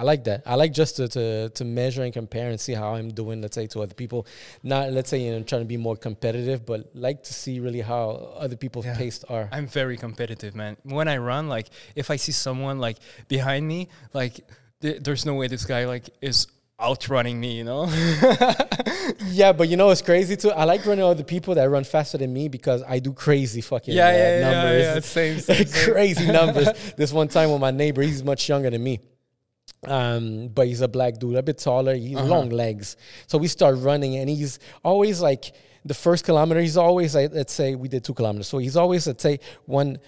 I like that. I like just to, to to measure and compare and see how I'm doing. Let's say to other people, not let's say you know trying to be more competitive, but like to see really how other people's Yeah. pace are. I'm very competitive, man. When I run, like if I see someone like behind me, like th- there's no way this guy like is outrunning me, you know? Yeah, but you know it's crazy too? I like running other people that run faster than me because I do crazy fucking yeah, uh, yeah, yeah, numbers. yeah, Same, same, same. crazy numbers. This one time with my neighbor, he's much younger than me. Um, but he's a black dude, a bit taller. He's Uh-huh. long legs. So we start running, and he's always like the first kilometer. He's always like, let's say we did two kilometers. So he's always let's say one,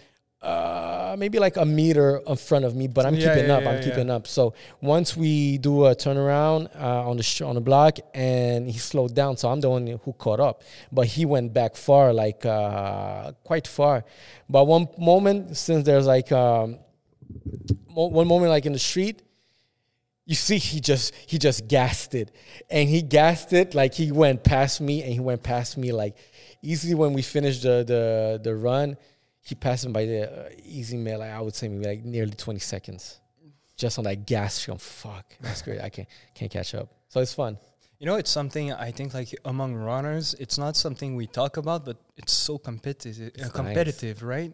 uh, maybe like a meter in front of me. But I'm Yeah, keeping yeah, up. yeah, I'm keeping up. So once we do a turnaround uh, on the sh- on the block, and he slowed down, so I'm the one who caught up. But he went back far, like uh, quite far. But one moment, since there's like um, mo- one moment, like in the street, you see he just he just gassed it, and he gassed it like he went past me, and he went past me like easily. When we finished the the the run, he passed him by the uh, easy man. Like I would say maybe like nearly twenty seconds, just on that gas. I'm fuck, that's great. I can't can't catch up. So it's fun. You know, it's something I think like among runners, it's not something we talk about, but it's so competitive, uh, nice. competitive, right?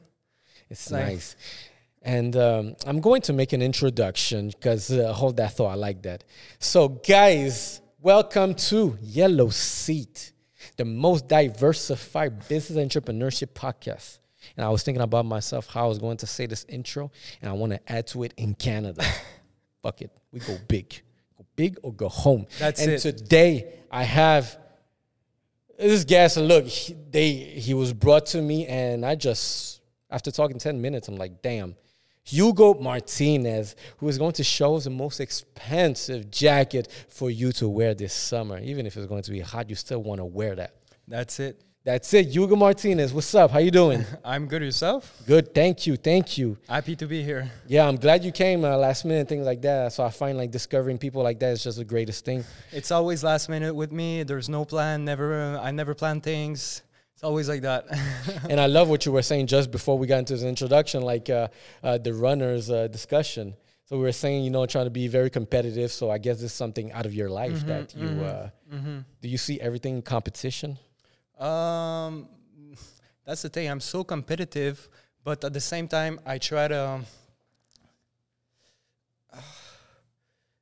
It's Like- nice. And um, I'm going to make an introduction because uh, hold that thought. I like that. So, guys, welcome to Yellow Seat, the most diversified business entrepreneurship podcast. And I was thinking about myself how I was going to say this intro, and I want to add to it in Canada. Fuck it, we go big, go big or go home. That's and it. today I have this guest. and Look, he, they he was brought to me, and I just after talking ten minutes, I'm like, damn. Hugo Martinez, who is going to show us the most expensive jacket for you to wear this summer. Even if it's going to be hot, you still want to wear that. That's it. That's it. Hugo Martinez, what's up? How you doing? I'm good yourself. Good. Thank you. Thank you. Happy to be here. Yeah, I'm glad you came uh, last minute, things like that. So I find like discovering people like that is just the greatest thing. It's always last minute with me. There's no plan. Never. I never plan things. It's always like that. and I love what you were saying just before we got into this introduction, like uh, uh, the runners uh, discussion. So we were saying, you know, trying to be very competitive. So I guess this is something out of your life that you uh, do. You see everything in competition. Um, that's the thing. I'm so competitive, but at the same time, I try to.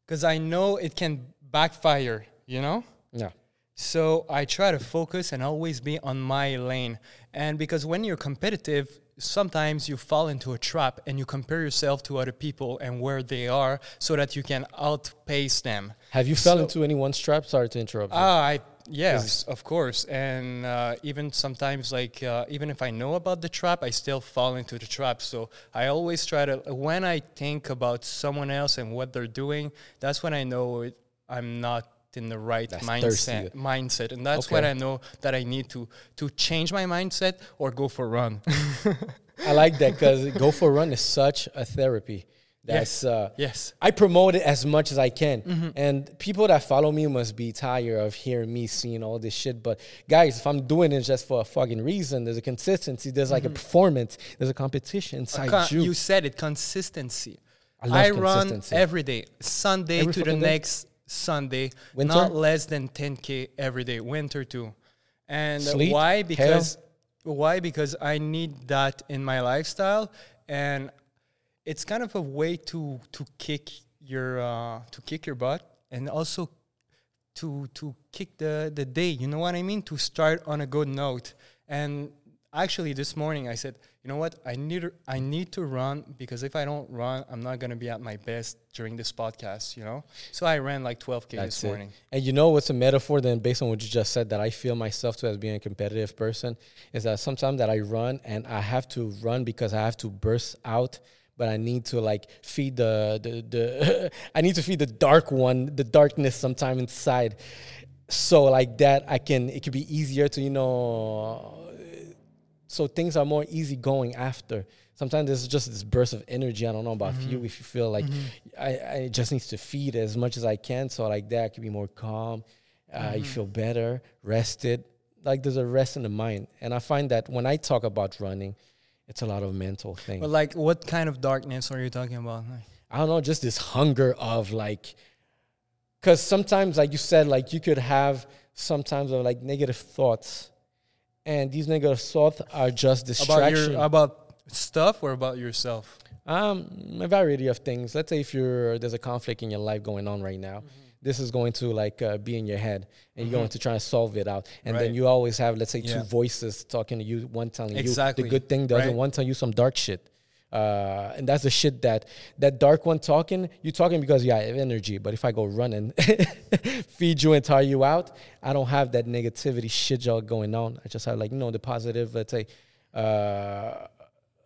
Because I know it can backfire, you know? So I try to focus and always be on my lane. And because when you're competitive, sometimes you fall into a trap and you compare yourself to other people and where they are so that you can outpace them. Have you fell So- into anyone's trap? Sorry to interrupt. you. Ah, I yes, of course, and uh, even sometimes, like uh, even if I know about the trap, I still fall into the trap. So I always try to when I think about someone else and what they're doing, that's when I know it, I'm not in the right That's mindset. thirsty. Mindset, and that's when Okay. I know that I need to to change my mindset or go for a run. I like that because go for a run is such a therapy. That's uh, yes. I promote it as much as I can. Mm-hmm. And people that follow me must be tired of hearing me seeing all this shit. But guys, if I'm doing it just for a fucking reason, there's a consistency, there's like a performance, there's a competition inside Con- you. you said it consistency. I I run every day, Sunday Every to the day? Sunday, Winter? not less than 10k every day. Winter too, and Sleet? why? Hail? Because why? Because I need that in my lifestyle, and it's kind of a way to to kick your uh, to kick your butt, and also to to kick the the day. You know what I mean? To start on a good note. And actually, this morning I said, you know what? I need I need to run because if I don't run, I'm not gonna be at my best during this podcast. You know. So I ran like 12k That's this it. morning. And you know what's a metaphor then based on what you just said that I feel myself to as being a competitive person is that sometimes that I run and I have to run because I have to burst out but I need to like feed the the, the I need to feed the dark one the darkness sometime inside so like that I can it could be easier to you know so things are more easy going after. Sometimes there's just this burst of energy i don't know about you mm-hmm. if you feel like mm-hmm. I, I just needs to feed as much as i can so like that I can be more calm uh, you mm-hmm. feel better rested. Like there's a rest in the mind. And i find that when i talk about running it's a lot of mental thing. But like, what kind of darkness are you talking about? I don't know, just this hunger of like, because sometimes, like you said, like you could have sometimes of like negative thoughts, and these negative thoughts are just About your about stuff or about yourself? Um, a variety of things. Let's say if you're there's a conflict in your life going on right now, this is going to like uh, be in your head, and you're going to try to solve it out. And then you always have, let's say, Yeah. two voices talking to you, one telling Exactly. you the good thing, the other one telling you some dark shit. Uh, and that's the shit that that dark one talking. You talking because you have energy, but if I go running, feed you and tire you out, I don't have that negativity shit y'all going on. I just have like you know the positive, let's say, uh,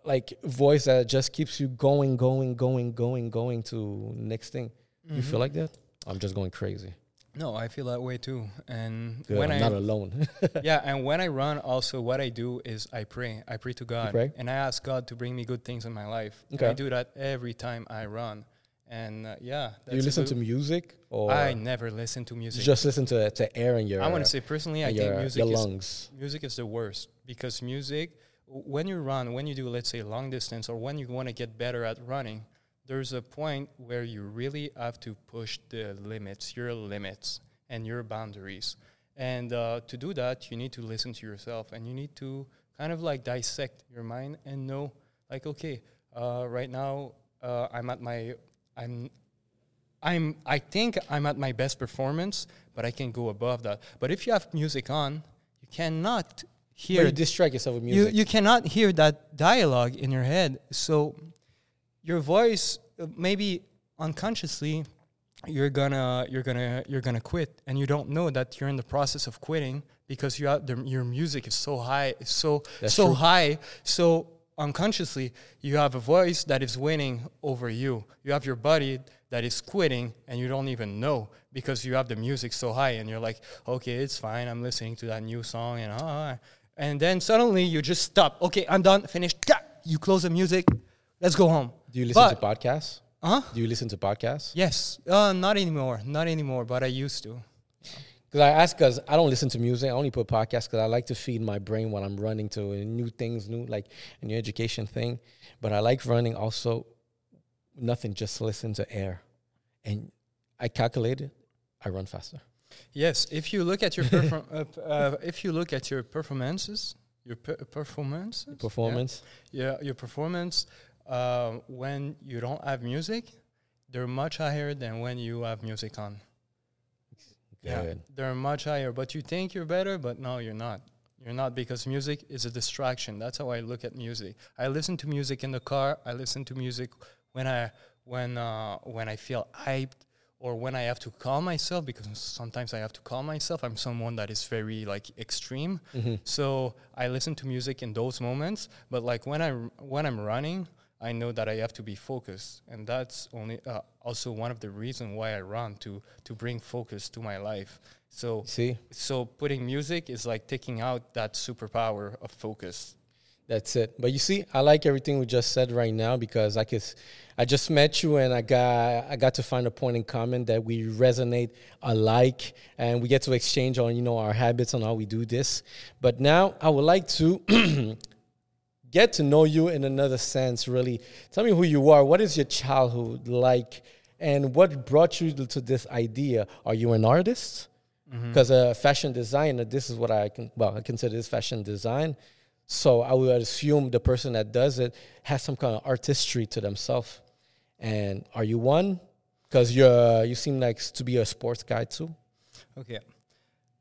like voice that just keeps you going, going, going, going, going to next thing. You feel like that? I'm just going crazy. No, I feel that way too. And Good, when I'm I not alone. yeah, and when I run, also what I do is I pray. I pray to God, pray? and I ask God to bring me good things in my life. And Okay. I do that every time I run. And uh, yeah, Do you listen to music or I never listen to music. just listen to to air in your I want to say personally, I in think music your is music is the worst because music when you run when you do let's say long distance or when you want to get better at running there's a point where you really have to push the limits your limits and your boundaries and uh, to do that you need to listen to yourself and you need to kind of like dissect your mind and know like okay uh, right now uh, i'm at my i'm I'm I think I'm at my best performance, but I can go above that. But if you have music on, you cannot But hear you distract yourself with you, music. you cannot hear that dialogue in your head. So your voice maybe unconsciously you're gonna you're gonna you're gonna quit. And you don't know that you're in the process of quitting because you have the, your music is so high so That's so true. high. So unconsciously you have a voice that is winning over you. You have your body that is quitting and you don't even know because you have the music so high and you're like okay it's fine. I'm listening to that new song and ah and then suddenly you just stop. Okay i'm done. Finished. You close the music let's go home Do you listen But- to podcasts? huh Do you listen to podcasts? Yes, uh, not anymore, not anymore, but I used to. Because I ask, because I don't listen to music. I only put podcasts because I like to feed my brain while I'm running to new things, new like a new education thing. But I like running also. Nothing, just listen to air, and I calculated, I run faster. Yes, if you look at your perform- uh, uh, if you look at your performances, your per- performances, yeah, Performance. yeah, your performance uh, when you don't have music, they're much higher than when you have music on. Yeah, they're much higher. But you think you're better, but no, you're not. You're not because music is a distraction. That's how I look at music. I listen to music in the car. I listen to music when I when uh, when I feel hyped or when I have to calm myself because sometimes I have to calm myself. I'm someone that is very like extreme. So I listen to music in those moments. But like when I when I'm running, I know that I have to be focused, and that's only uh, also one of the reasons why I run to to bring focus to my life. So See, so putting music is like taking out that superpower of focus. that's it. But you see, I like everything we just said right now because I could, I just met you and I got I got to find a point in common that we resonate alike and we get to exchange on you know our habits and how we do this. But now I would like to get to know you in another sense. Really, tell me who you are. What is your childhood like, and what brought you to this idea? Are you an artist? Mm-hmm. Because a fashion designer, this is what I can. Well, I consider this fashion design. So I would assume the person that does it has some kind of artistry to themselves. And are you one? Because you're you seem like to be a sports guy too. Okay.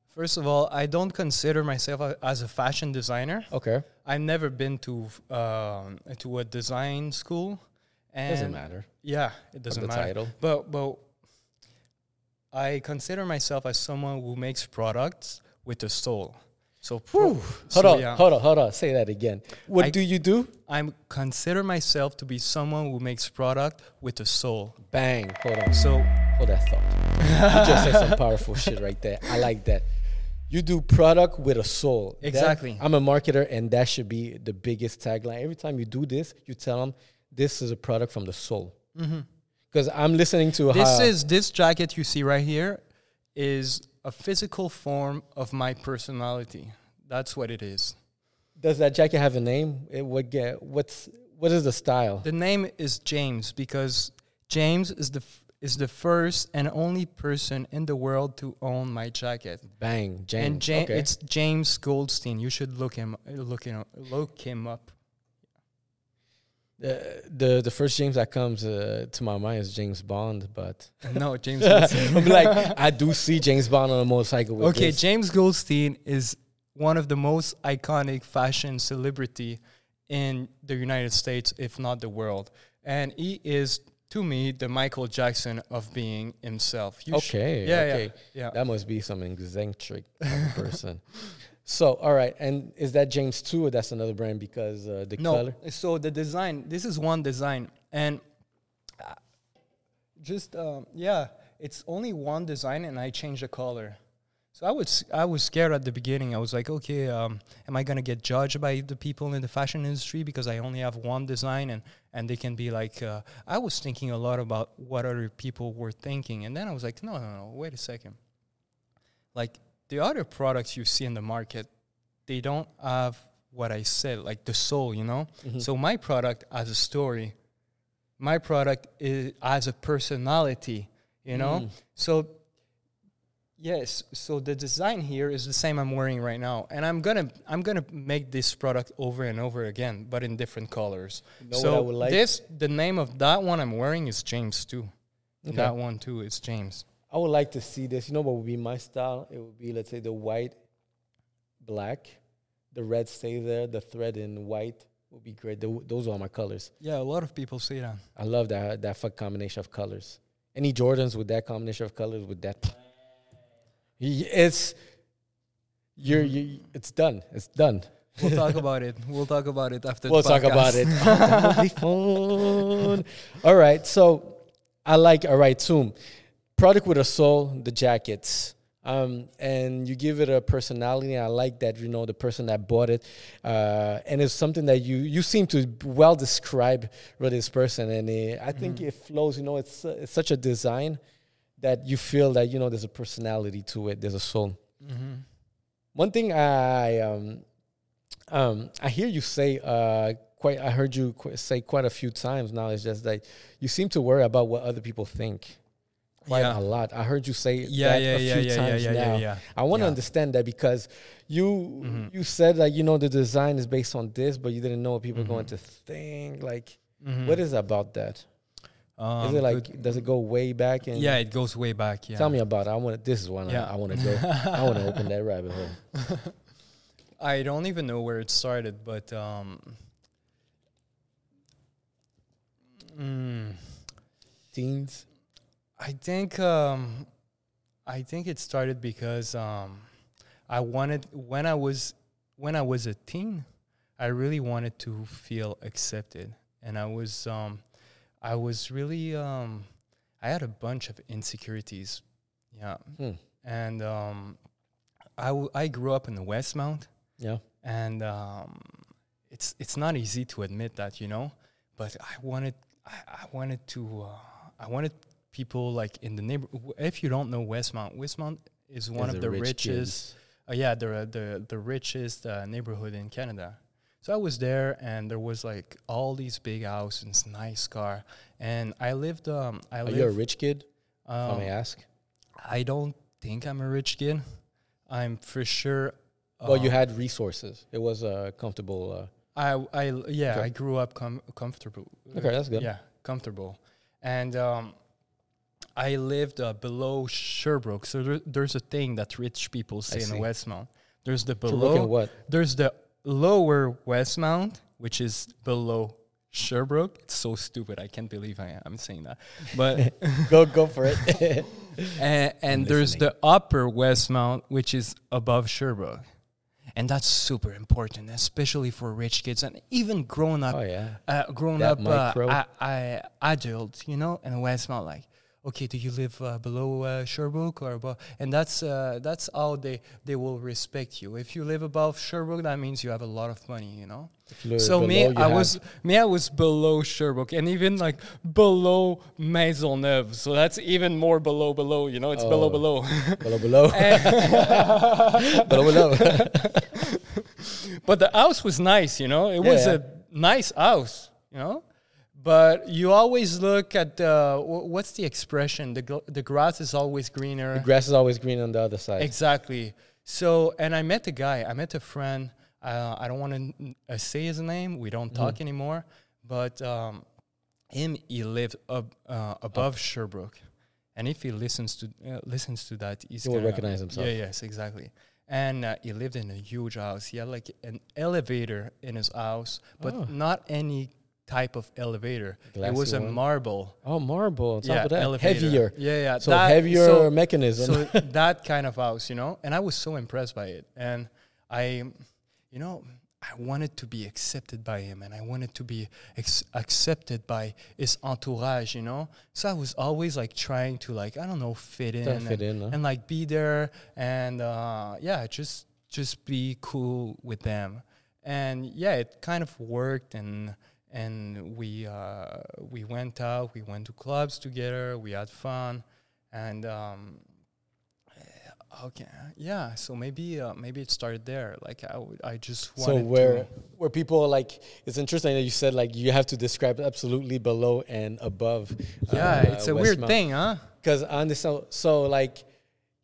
First of all, I don't consider myself a, as a fashion designer. Okay, I've never been to um, to a design school. And doesn't matter. Yeah, it doesn't the matter. title. But but I consider myself as someone who makes products with a soul. So, pro- Hold so, on, yeah, hold on, hold on. Say that again. What I- do you do? I consider myself to be someone who makes product with a soul. Bang. Hold on. So Hold that thought. you just said some powerful shit right there. I like that. You do product with a soul. That- Exactly. I'm a marketer, and that should be the biggest tagline. Every time you do this, you tell them this is a product from the soul. Mm-hmm. Because I'm listening to this is this jacket you see right here is a physical form of my personality. That's what it is. does that jacket have a name? It would get what's what is the style? The name is James because James is the f- is the first and only person in the world to own my jacket. Bang, James. and Ja- okay. it's James Goldstein. You should look him look him look him up. Uh, the the first James that comes uh, to my mind is James Bond, but No, James. Goldstein. I'm like I do see James Bond on a motorcycle. With okay, this. James Goldstein is one of the most iconic fashion celebrity in the United States, if not the world, and he is to me the Michael Jackson of being himself. You sh- okay, yeah, okay, yeah, yeah. that must be some eccentric person. So, all right, and is that James too, or that's another brand because uh, the no, color? so the design. This is one design, and uh, just um, yeah, it's only one design, and I change the color. So I was I was scared at the beginning. I was like, okay, um, am I gonna get judged by the people in the fashion industry because I only have one design and and they can be like, uh, I was thinking a lot about what other people were thinking, and then I was like, no, no, no, wait a second. Like the other products you see in the market, they don't have what I said, like the soul, you know. Mhm. So my product has a story. My product is has a personality, you know. Mm. So yes, so the design here is the same I'm wearing right now, and I'm gonna I'm gonna make this product over and over again, but in different colors. You know so what I would like? this the name of that one I'm wearing is James too. Okay. That one too is James. I would like to see this. You know what would be my style? It would be, let's say, the white, black, the red stay there, the thread in white would be great. Tho- those are my colors. Yeah, a lot of people say that. I love that that fuck combination of colors. Any Jordans with that combination of colors with that, it's you're you. It's done. It's done. We'll talk about it. We'll talk about it after. We'll talk about it. that would be fun. All right. So I like, all right, Zoom. Product with a soul, the jackets. Um, and you give it a personality. I like that, you know, the person that bought it. Uh, and it's something that you you seem to well describe really this person. And uh, I think it flows, you know, it's, uh, it's such a design that you feel that, you know, there's a personality to it, there's a soul. Mhm. One thing I um, um, I hear you say uh, quite. I heard you qu- say quite a few times now. It's just that you seem to worry about what other people think quite Yeah. a lot. I heard you say Yeah, that yeah, a yeah, few yeah, yeah, times yeah, now. yeah, yeah. I want to understand that because you Mhm. you said that you know the design is based on this, but you didn't know what people are going to think. Like, Mhm. what is it about that? Is Um, it like good- does it go way back? And Yeah, it goes way back. Yeah. tell me about it. I want. This is one Yeah. I, I want to go. I want to open that rabbit hole. I don't even know where it started, but um, mm, Teens. I think um, I think it started because um, I wanted when I was when I was a teen, I really wanted to feel accepted, and I was um, I was really um, I had a bunch of insecurities, yeah, Hmm. and um, I w- I grew up in the Westmount, Yeah. and um, it's it's not easy to admit that you know but i wanted i, I wanted to uh, i wanted people like in the neighbor if you don't know westmount westmount is one There's of the the rich richest uh, yeah the the the richest uh, neighborhood in canada so i was there and there was like all these big houses nice car and i lived um i Are lived you a rich kid? if I um, may ask. i don't think i'm a rich kid i'm for sure Well, you um, had resources. It was a comfortable. Uh, I, I, yeah, Okay. I grew up com- comfortable. okay, that's good. Yeah, comfortable, and um, I lived uh, below Sherbrooke. So there, there's a thing that rich people say in. Westmount. There's the So look at below. what? There's the lower Westmount, which is below Sherbrooke. It's so stupid. I can't believe I am saying that. But go go for it. and, and there's the upper Westmount, which is above Sherbrooke. And that's super important, especially for rich kids and even grown up oh yeah. uh, grown That up uh. I, I, adult, you know, in Westmount, like, okay, do you live uh, below uh, Sherbrooke or above? And that's uh, that's how they they will respect you. If you live above Sherbrooke, that means you have a lot of money, you know. If you look so me, I was me, I was below Sherbrooke, and even like below Maisonneuve. So that's even more below, below. You know, it's below, Oh. below. below below below below. but the house was nice, you know. It was Yeah. a nice house, you know. But you always look at the what's the expression? The the grass is always greener. The grass is always green on the other side. Exactly. So, and I met a guy. I met a friend. Uh, I don't want to uh, say his name. We don't talk anymore. But um, him, he lived up, uh, above Sherbrooke, and if he listens to uh, listens to that, he's He will recognize himself. Yeah. Yes. Exactly. And uh, he lived in a huge house. He had like an elevator in his house, but Oh. not any type of elevator. it Glassy was a marble. Oh, marble on top yeah, of that. elevator. Heavier. Yeah, yeah. So that- heavier so- mechanism. so that kind of house, you know, and I was so impressed by it, and I, you know, I wanted to be accepted by him, and I wanted to be ex- accepted by his entourage, you know. So I was always like trying to like I don't know fit in, to fit and, in, huh? and like be there, and uh, yeah, just just be cool with them, and yeah, it kind of worked, and and we uh, we went out, we went to clubs together, we had fun, and um, eh, okay, yeah. So maybe uh, maybe it started there. Like I would, I just So where where people like it's interesting that you said like you have to describe absolutely below and above. yeah, it's a weird thing, huh? Because I understand. So like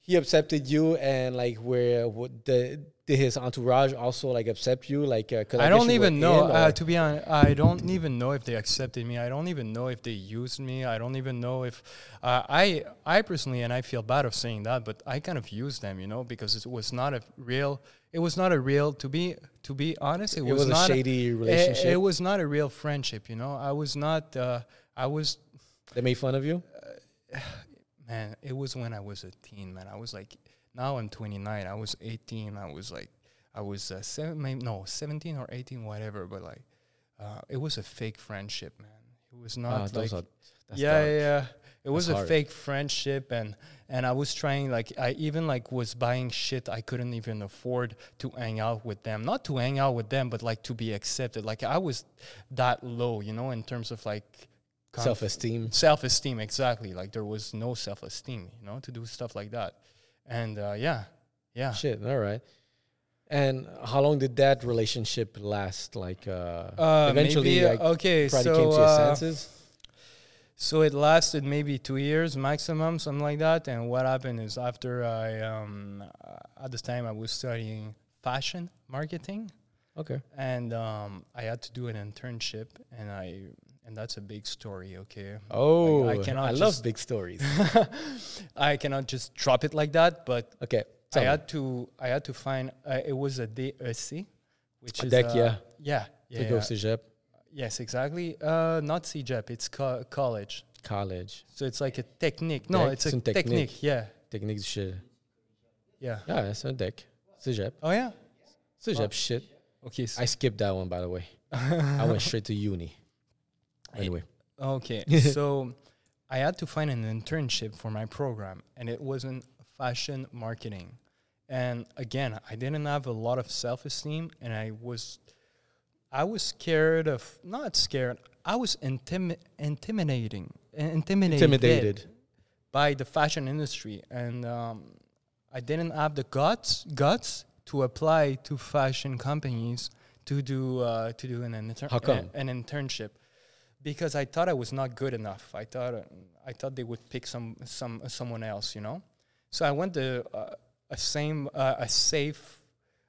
he accepted you, and like where the did his entourage also like accept you? Like uh I, guess don't even know. Uh, to be honest, I don't even know if they accepted me. I don't even know if they used me. I don't even know if uh, I, I personally, and I feel bad of saying that, but I kind of used them, you know, because it was not a real. It was not a real. To be to be honest, it, it was, not a shady it- relationship. It, was not a real friendship, you know. I was not. Uh, I was they made fun of you. man. It was when I was a teen, man. I was like now I'm 29. I was 18. I was like I was uh, seven, maybe, no 17 or 18, whatever. But like uh, it was a fake friendship, man. It was not like those are, that's yeah, dark. yeah. It was a hard. fake friendship, and and I was trying like I even like was buying shit I couldn't even afford to hang out with them. Not to hang out with them, but like to be accepted. Like I was that low, you know, in terms of like Self esteem. self esteem. Exactly. Like there was no self esteem, you know, to do stuff like that. And uh, yeah, yeah. Shit. All right. And how long did that relationship last? Like uh, Uh, eventually, maybe, like, okay, probably so came to your uh, senses. So it lasted maybe two years maximum, something like that. And what happened is after I, um, uh, at this time, I was studying fashion marketing, Okay. and um, I had to do an internship, and I, and that's a big story. Okay. Oh, I I, cannot love just- big stories. I cannot just drop it like that, but Okay. I me. had to, I had to find. Uh, it was a DEC, which A is DEC, uh, yeah. yeah, yeah, to go cégep, yes, exactly. Uh, not cégep, it's co- college. college, So it's like a technique. No, DEC, it's a technique. technique. Yeah, technique shit. yeah. Yeah, c'est un DEC. Cégep. Oh yeah. Cégep Oh. shit. Okay. So, I skipped that one, by the way. I went straight to uni. Anyway. okay. so I had to find an internship for my program, and it was in fashion marketing. And again, I didn't have a lot of self-esteem, and I was, I was scared of not scared. I was intimi- intimidating, intimidated, Intimidated. by the fashion industry, and um, I didn't have the guts guts to apply to fashion companies to do uh, to do an come? an, an internship because I thought I was not good enough. I thought uh, I thought they would pick some some someone else, you know. So I went the uh, a same uh, a safe.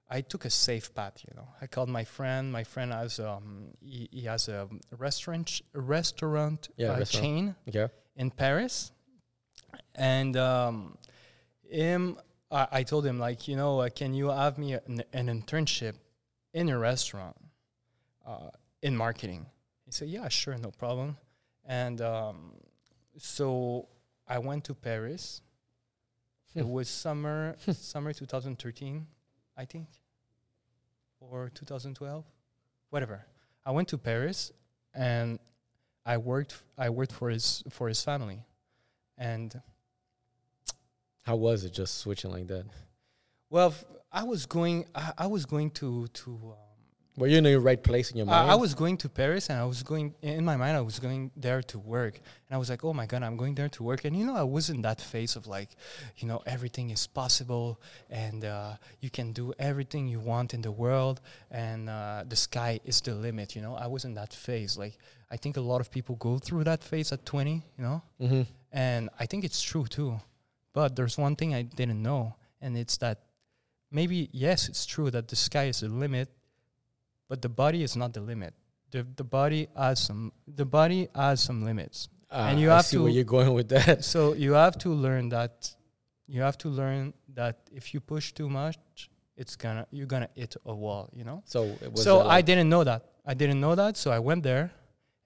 I took a safe path, you know. I called my friend. My friend has um he, he has a restaurant restaurant, Yeah, uh, restaurant. chain Okay. in Paris, and um, him, I, I told him like, you know, uh, can you have me an, an internship in a restaurant uh, in marketing? Said, yeah, sure, no problem. And um, so I went to Paris. It Hmm. was summer, summer 2013, I think, or 2012, whatever. I went to Paris, and I worked. I worked for his for his family, and How was it just switching like that? well, f- I was going. I, I was going to to um, Were you in the right place in your mind? I, I was going to Paris and I was going in my mind I was going there to work. And I was like oh my god I'm going there to work. And you know I was in that phase of like you know everything is possible and uh, you can do everything you want in the world and uh, the sky is the limit you know? I was in that phase. Like I think a lot of people go through that phase at 20 you know? Hmm and I think it's true too. But there's one thing I didn't know and it's that maybe yes it's true that the sky is the limit but the body is not the limit. The, the body has some the body has some limits. And you Uh, I have see where to- you're going with that. so you have to learn that you have to learn that if you push too much it's gonna you're gonna hit a wall you know? So it was so uh, i didn't know that. I didn't know that so i went there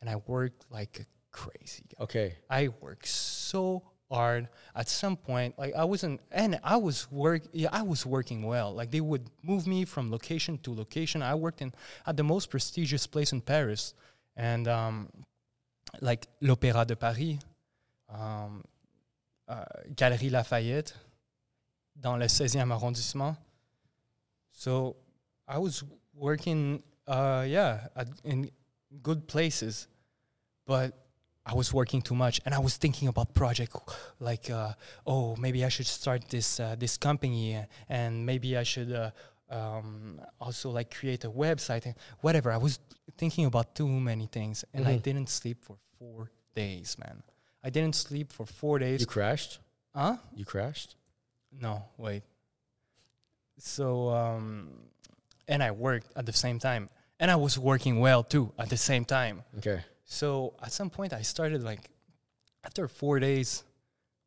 and i worked like a crazy guy. Okay. I worked so hard. At some point, like I wasn't, and I was work. Yeah, I was working well. Like they would move me from location to location. I worked in at the most prestigious place in Paris, and um, like l'Opéra de Paris, um, uh, Galerie Lafayette, dans le 16e arrondissement. So I was working, uh, yeah, at, in good places, but I was working too much, and I was thinking about project like, uh, oh, maybe I should start this uh, this company, and maybe I should uh, um, also like create a website and whatever. I was thinking about too many things, and I Mhm. didn't sleep for four days, man. I didn't sleep for four days. You crashed. Huh? You crashed. No, wait. So, um, and I worked at the same time, and I was working well too at the same time. Okay. So at some point, I started like, after four days,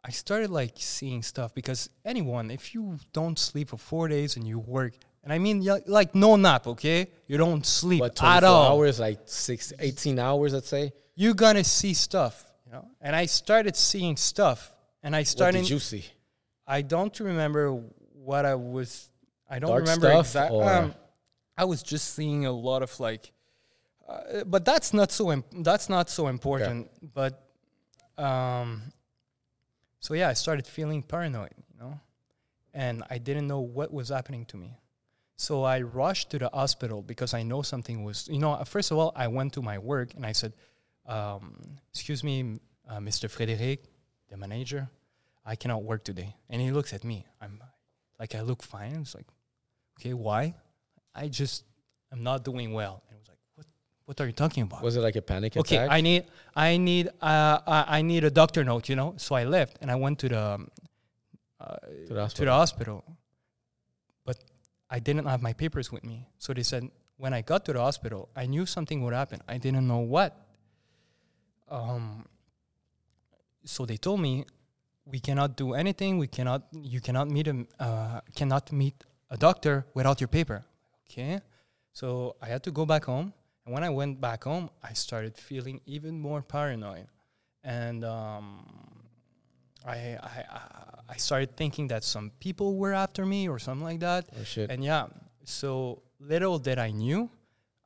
I started like seeing stuff because anyone, if you don't sleep for four days and you work, and I mean like no nap, okay, you don't sleep What, at 24 all. hours, like six, 18 hours, let's say? You're gonna see stuff, you know. And I started seeing stuff, and I started. What did you see? I don't remember what I was. I don't Dark remember exactly. Um, I was just seeing a lot of like, uh, but that's not so. Imp- that's not so important. But, um, so yeah, I started feeling paranoid, you know, and I didn't know what was happening to me. So I rushed to the hospital because I know something was. You know, first of all, I went to my work and I said, um, "Excuse me, uh, Mr. Frédéric, the manager." I cannot work today. And he looks at me. I'm like, I look fine. It's like, okay, why? I just, I'm not doing well. And he was like, what, are you talking about? Was it like a panic okay, attack? I need, I need, uh, I need a doctor note, you know? So I left and I went to the, um, uh, to the to the hospital. hospital. But I didn't have my papers with me. So they said, when I got to the hospital, I knew something would happen. I didn't know what. Um, so they told me, we cannot do anything. We cannot, you cannot meet a, uh, cannot meet a doctor without your paper. Okay. So I had to go back home. And when I went back home, I started feeling even more paranoid. And um, I, I, I- started thinking that some people were after me or something like that. oh, shit. And yeah, so little that I knew,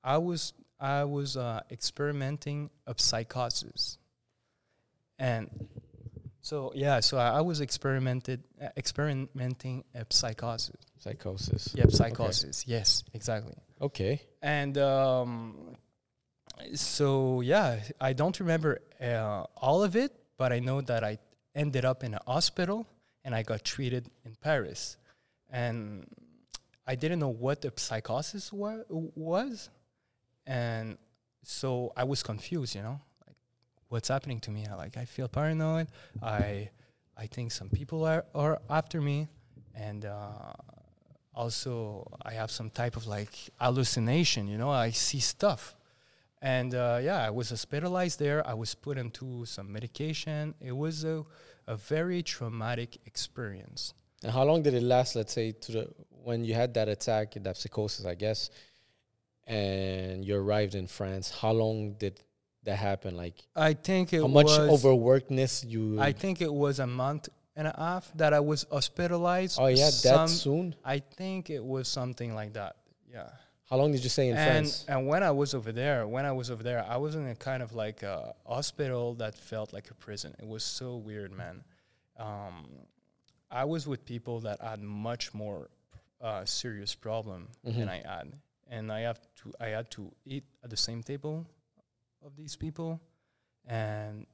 I was I was uh, experimenting a psychosis, and so yeah, so I, I was experimented uh, experimenting a psychosis. Psychosis. Yep, psychosis. Yes, exactly. Okay. And um, so yeah, I don't remember uh, all of it, but I know that I ended up in a hospital and I got treated in Paris, and I didn't know what the psychosis wa- was, and so I was confused. You know, like what's happening to me? I, like I feel paranoid. I I think some people are are after me, and. Uh, also I have some type of like hallucination, you know, I see stuff. And uh, yeah, I was hospitalized there. I was put into some medication. It was a, a very traumatic experience. And how long did it last? Let's say to the when you had that attack, that psychosis, I guess, and you arrived in France. How long did that happen? Like I think it how much overworkedness you? I think it was a month and a half that I was hospitalized. oh yeah, that Some- soon. I think it was something like that. Yeah. How long did you stay in and France? and when I was over there, when I was over there, I was in a kind of like a hospital that felt like a prison. It was so weird, man. Um, I was with people that had much more uh, serious problem Mhm. than I had, and I have to I had to eat at the same table of these people, and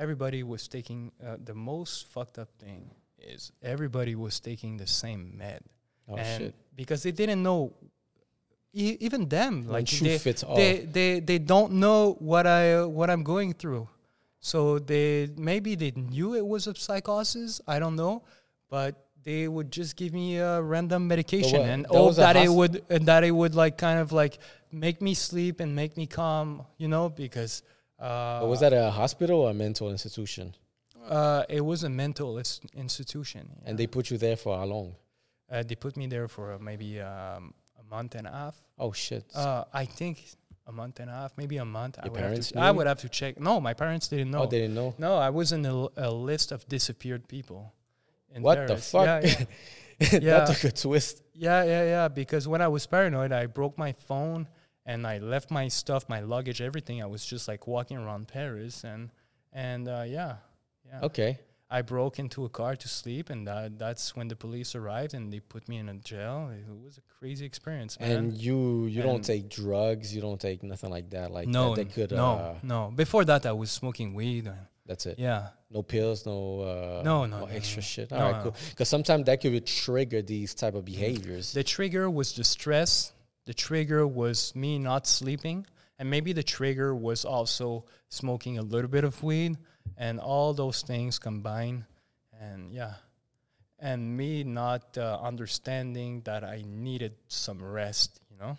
everybody was taking uh, the most fucked up thing is everybody was taking the same med, Oh and shit! because they didn't know. E- even them, One like they, fits all. they they they don't know what I uh, what I'm going through. So they maybe they knew it was a psychosis. I don't know, but they would just give me a random medication what, and that hope a that it would and that it would like kind of like make me sleep and make me calm. You know, because uh, was that a hospital or a mental institution? uh, it was a mental ins- institution, And they put you there for how long? uh, they put me there for maybe um, a month and a half. Oh shit! Uh, I think a month and a half, maybe a month. I Your would, have parents to, I would have to check. No, my parents didn't know. Oh, they didn't know. no, I was in a, l- a list of disappeared people. In What the fuck? Yeah, yeah. Yeah. that took a twist. yeah, yeah, yeah. Because when I was paranoid, I broke my phone and I left my stuff, my luggage, everything. I was just like walking around Paris and and uh, yeah, yeah. Okay. I broke into a car to sleep, and that, that's when the police arrived and they put me in a jail. It was a crazy experience, man. And you you don't take drugs. You don't take nothing like that. Like no, that, that could. no, Uh, no. Before that, I was smoking weed. And that's it. yeah, No pills. No. Uh, No, no, no, extra no. shit. No, All right, cool. Because sometimes that could trigger these type of behaviors. the trigger was the stress. The trigger was me not sleeping, and maybe the trigger was also smoking a little bit of weed, and all those things combined, and yeah, and me not uh, understanding that I needed some rest, you know.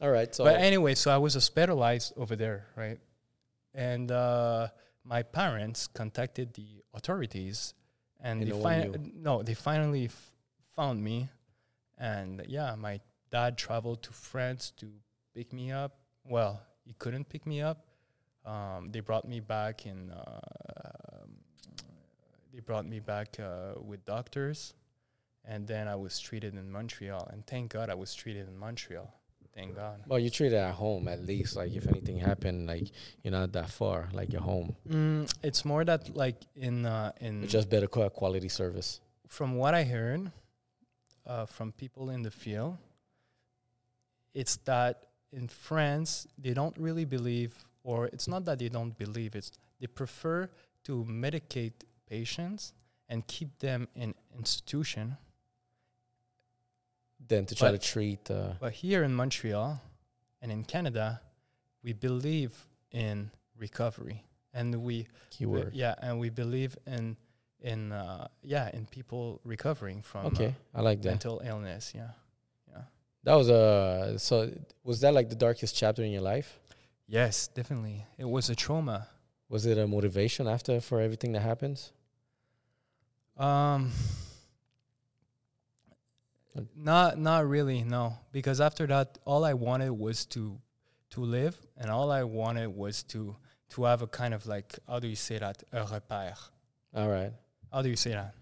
All right. So but anyway, so I was hospitalized over there, right? And uh, my parents contacted the authorities, and And they no no, they finally f- found me, and yeah, my dad traveled to France to pick me up. Well, he couldn't pick me up. Um, they brought me back in. Uh, they brought me back uh, with doctors, and then I was treated in Montreal. And thank God I was treated in Montreal. Thank God. well, you treat it at home at least. Like if anything happened, like you're not that far. Like you're home. Mm, it's more that like in uh, in It's just better quality service. from what I heard uh, from people in the field, it's that in France they don't really believe, or it's not that they don't believe. It's they prefer to medicate patients and keep them in institution. than to try But- to treat. Uh, But here in Montreal and in Canada, we believe in recovery, and we keyword. yeah, and we believe in in uh, yeah in people recovering from uh, Okay, I like that. mental illness. Yeah, yeah. That was a. So was that like the darkest chapter in your life? Yes, definitely. It was a trauma. Was it a motivation after for everything that happens? Um, not not really. No, because after that, all I wanted was to to live, and all I wanted was to to have a kind of like how do you say that a repère. All right. How do you say that?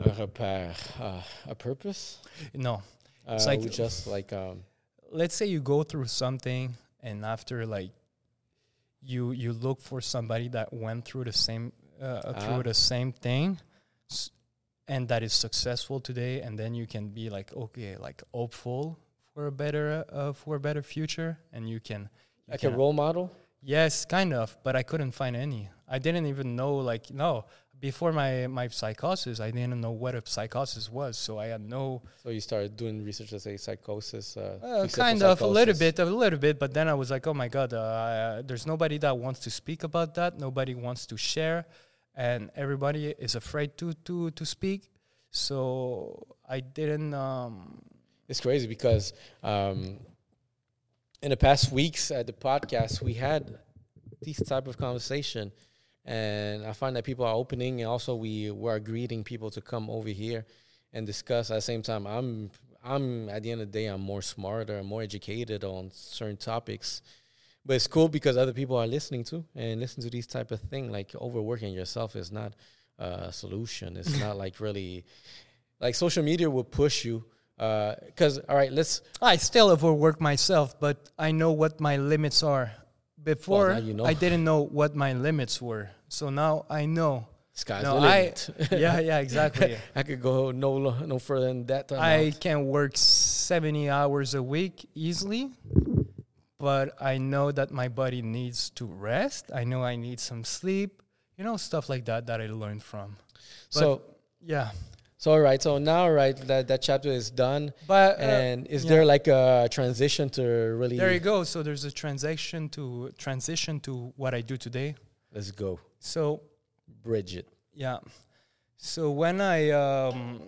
A repère, uh, a purpose. No, Uh, It's like- we just like um. let's say you go through something and after like you you look for somebody that went through the same uh, through Ah. the same thing and that is successful today and then you can be like okay like hopeful for a better uh, for a better future and you can you Like a role model. yes kind of but i couldn't find any i didn't even know like no before my my psychosis i didn't know what a psychosis was so i had no So you started doing research as a psychosis. Uh, uh, kind of a little bit, a little bit, but then I was like, oh my god, uh, there's nobody that wants to speak about that. Nobody wants to share, and everybody is afraid to to to speak. So I didn't. Um, It's crazy because um, in the past weeks at the podcast we had these type of conversation, and I find that people are opening, and also we were greeting people to come over here and discuss. At the same time, I'm I'm at the end of the day I'm more smarter, more educated on certain topics. But it's cool because other people are listening to and listen to these type of thing. Like overworking yourself is not a solution. It's not like really like social media will push you uh, because all right let's I still overwork myself, but I know what my limits are. Before now you know. I didn't know what my limits were, so now I know. sky's No, the I- limit yeah, yeah, exactly. I could go no no further than that time I out. can work 70 hours a week easily. But I know that my body needs to rest. I know I need some sleep. You know, stuff like that that I learned from. so Yeah. So all right. So now right that that chapter is done. But uh, and is yeah. there like a transition to really there you go. So there's a transition to transition to what I do today. let's go So bridge it Yeah. So when I um,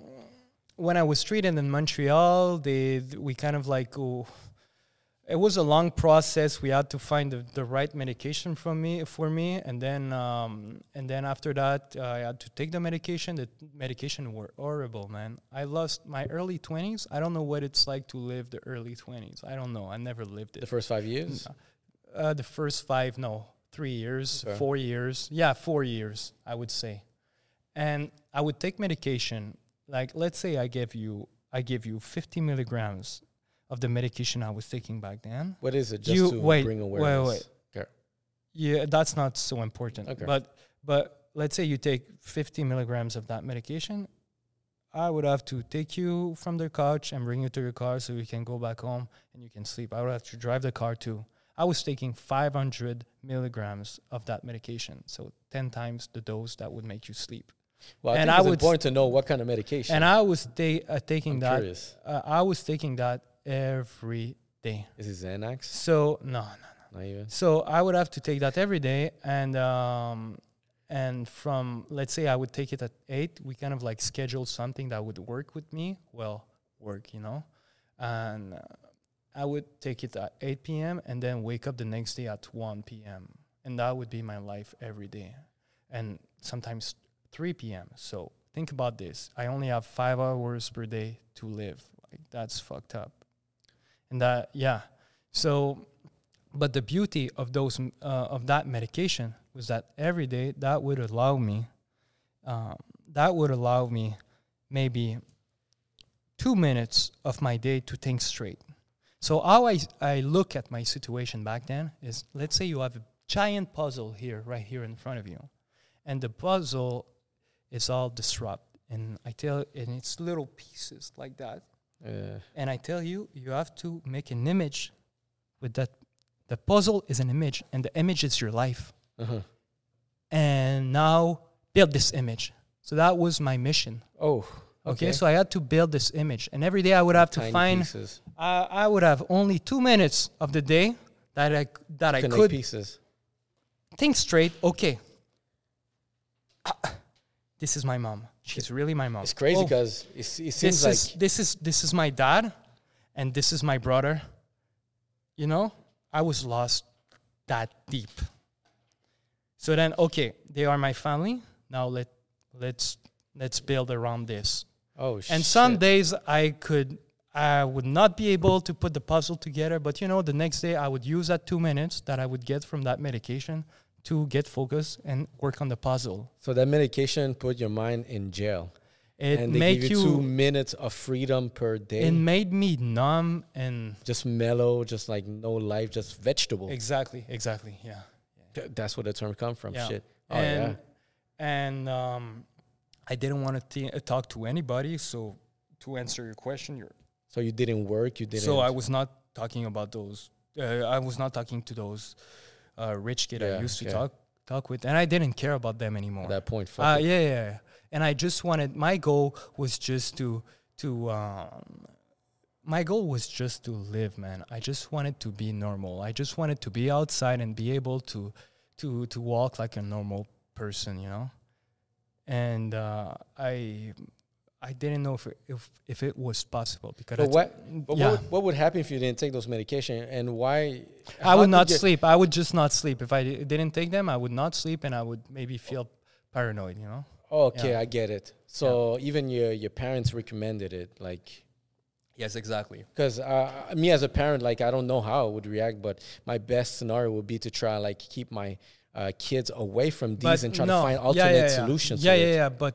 when I was treated in Montreal, they we kind of like oh, it was a long process. We had to find the, the right medication for me for me, and then um, and then after that, uh, I had to take the medication. The medication were horrible, man. I lost my early twenties. I don't know what it's like to live the early twenties. I don't know. I never lived it. the first five years Uh, the first five, no, three years, Okay. four years. Yeah, four years, I would say. And I would take medication. Like, let's say I give you, I give you 50 milligrams of the medication I was taking back then. what is it just You- to wait, bring wait, awareness wait. Okay. Yeah, that's not so important. Okay. But but let's say you take 50 milligrams of that medication. I would have to take you from the couch and bring you to your car so you can go back home and you can sleep. I would have to drive the car too. I was taking 500 milligrams of that medication, so 10 times the dose that would make you sleep. well I And I it's would important to know what kind of medication And I was ta- uh, taking I'm that. Uh, I was taking that every day. is it Xanax So no, no. not even So I would have to take that every day, and um, and from let's say I would take it at eight, we kind of like schedule something that would work with me. Well, work, you know, and uh, I would take it at eight p.m. and then wake up the next day at one p.m. and that would be my life every day, and sometimes three p.m. So think about this: I only have five hours per day to live. Like that's fucked up, and that yeah. So but the beauty of those uh, of that medication was that every day that would allow me um, that would allow me maybe two minutes of my day to think straight. So how I, I look at my situation back then is let's say you have a giant puzzle here right here in front of you. And the puzzle is all disrupt and i tell and it's little pieces like that uh, and I tell you, you have to make an image with that. The puzzle is an image, and the image is your life. uh-huh. And now build this image. So that was my mission. oh Okay, so I had to build this image, and every day I would have to find. pieces. I I would have only two minutes of the day that I that I could pieces think straight. Okay, Ah, this is my mom. She's really my mom. it's crazy Oh, because it, it seems this like is this is this is my dad and this is my brother. You know i was lost that deep. So then okay they are my family. Now let let's let's build around this. Oh and shit. some days i could i would not be able to put the puzzle together but you know the next day i would use that two minutes that i would get from that medication to get focused and work on the puzzle so that medication put your mind in jail it and they make give you, two minutes of freedom per day it made me numb and just mellow just like no life just vegetable Exactly, exactly. Yeah. Th- that's where the term come from Yeah. shit oh and yeah and um, I didn't want to t- uh, talk to anybody. So to answer your question, you're, so you didn't work you didn't so I was not talking about those. Uh, I was not talking to those uh, rich kid Yeah, I used to yeah. talk talk with, and I didn't care about them anymore. at that point Uh, yeah, yeah, yeah. And I just wanted my goal was just to to um, my goal was just to live, man. I just wanted to be normal. I just wanted to be outside and be able to to to walk like a normal person, you know. And uh, I I didn't know if it, if if it was possible because But what, but yeah. what, would, what would happen if you didn't take those medication and why I would not sleep. I would just not sleep if I didn't take them. I would not sleep, and I would maybe feel paranoid, you know. okay Yeah. i get it so even your your parents recommended it like Yes, exactly. because uh, me as a parent like i don't know how i would react but my best scenario would be to try like keep my uh, kids away from these and try to find alternate solutions Yeah, to yeah, yeah. But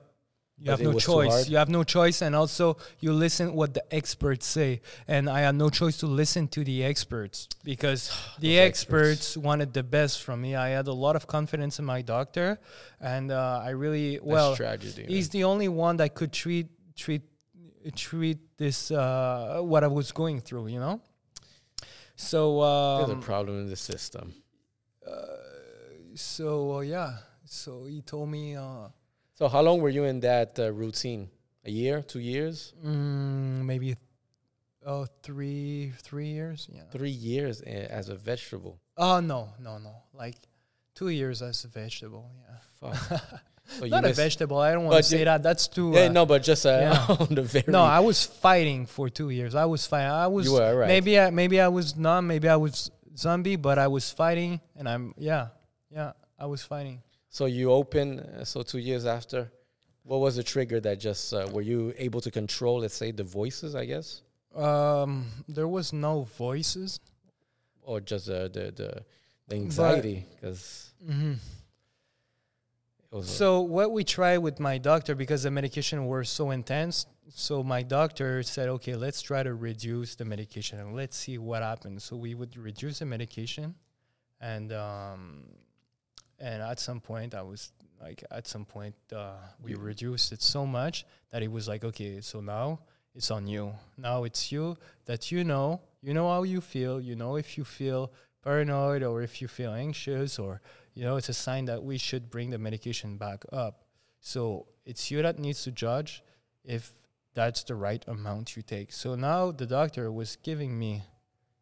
you have no choice. You have no choice, and also you listen what the experts say. And I had no choice to listen to the experts because the experts. experts. wanted the best from me. I had a lot of confidence in my doctor, and uh, I really That's well. tragedy He's the only one that could treat treat treat this uh, what I was going through. You know. So There's a um, problem in the system. uh, so uh, yeah. So he told me uh, So how long were you in that uh, routine? A year, two years, mm, maybe oh three three years. Yeah. three years eh, as a vegetable. Oh no no no like two years as a vegetable. Yeah. Fuck. So Not a vegetable. I don't want to say that. That's too. Yeah, uh, no, but just uh, yeah. on the very. No, I was fighting for two years. I was fighting. I was You were, right. maybe I maybe I was not. Maybe I was zombie, but I was fighting, and I'm yeah yeah I was fighting. So you open. Uh, so two years after, what was the trigger that just uh, were you able to control? Let's say the voices, I guess, Um, there was no voices. or just uh, the the the anxiety because Mm-hmm. So what we tried with my doctor because the medication were so intense. So my doctor said, okay, let's try to reduce the medication and let's see what happens. So we would reduce the medication, and um, and at some point I was like, at some point uh, we You- reduced it so much that it was like, okay, so now it's on you. Now it's you that you know, you know how you feel. You know if you feel paranoid or if you feel anxious or you know, it's a sign that we should bring the medication back up. So it's you that needs to judge if that's the right amount you take. So now the doctor was giving me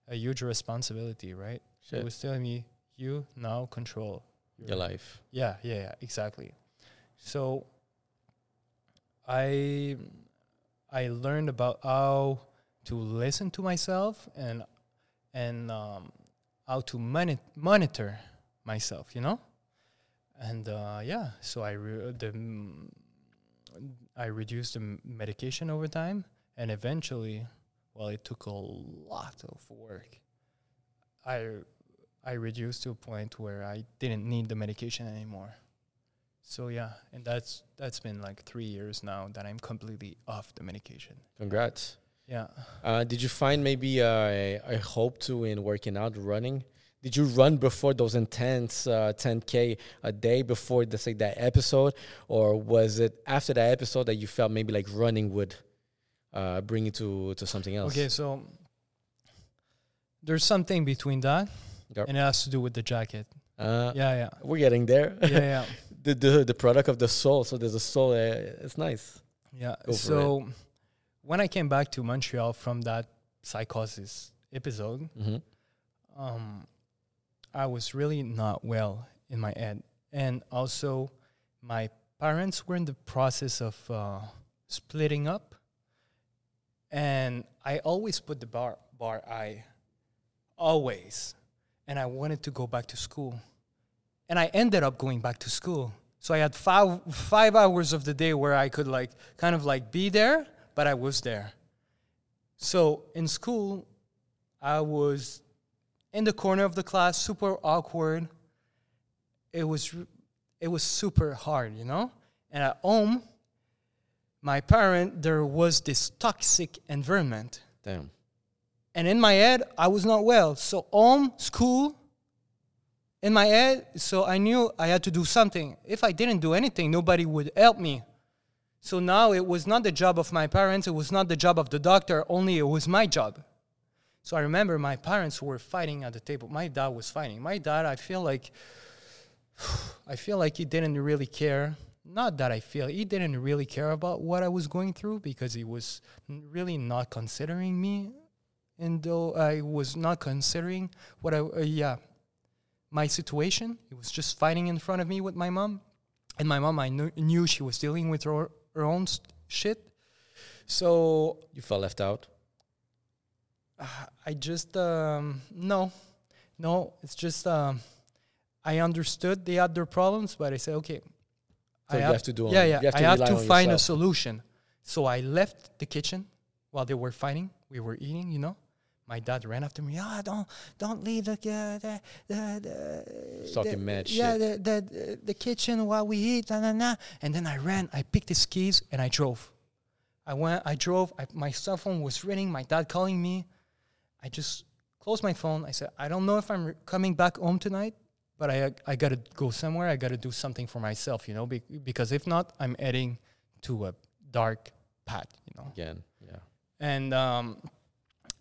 a huge responsibility, right? He was telling me, you now control your life. yeah, yeah, yeah, exactly. So I I learned about how to listen to myself and and um, how to moni- monitor myself, you know. And uh, yeah, so I re- the mm, I reduced the m- medication over time, and eventually, well, it took a lot of work. I I reduced to a point where I didn't need the medication anymore. So yeah, and that's that's been like three years now that I'm completely off the medication. Congrats. Yeah. Uh, did you find maybe uh, a, a hope to in working out, running? Did you run before those intense uh, 10k a day before the say that episode, or was it after that episode that you felt maybe like running would uh, bring you to to something else? Okay, so there's something between that, Yep. and it has to do with the jacket. Uh, Yeah, yeah, we're getting there. yeah, yeah, the, the the product of the soul. So there's a soul. Uh, it's nice. yeah. Go so when I came back to Montreal from that psychosis episode, Mm-hmm. um, I was really not well in my head, and also my parents were in the process of uh, splitting up, and I always put the bar bar I, always, and I wanted to go back to school, and I ended up going back to school. So I had five five hours of the day where I could like kind of like be there, but I was there. So in school, I was in the corner of the class, super awkward. It was it was super hard, you know? And at home, my parent there was this toxic environment. Damn. And in my head, I was not well. So home, school, in my head, so I knew I had to do something. If I didn't do anything, nobody would help me. So now it was not the job of my parents, it was not the job of the doctor, only it was my job. So I remember my parents were fighting at the table. My dad was fighting. My dad, I feel like I feel like he didn't really care. Not that I feel he didn't really care about what I was going through because he was really not considering me, and though I was not considering what I uh, yeah my situation, it was just fighting in front of me with my mom, and my mom I knew, knew she was dealing with her her own st- shit. So You felt left out. I just um, no, no. It's just um, I understood they had their problems, but I said okay. So I you have to do. yeah, yeah. Have I have to find a solution. So I left the kitchen while they were fighting. We were eating, you know. My dad ran after me. Ah, don't, don't leave the uh, the the, the Talking the- mad Yeah, shit. the, the the kitchen while we eat. Nah, nah, nah. And then I ran. I picked his keys and I drove. I went. I drove. I, my cell phone was ringing. My dad calling me. I just closed my phone. I said, I don't know if I'm re- coming back home tonight, but I I gotta go somewhere. I gotta do something for myself, you know, be, because if not, I'm heading to a dark path, you know. Again, yeah. And um,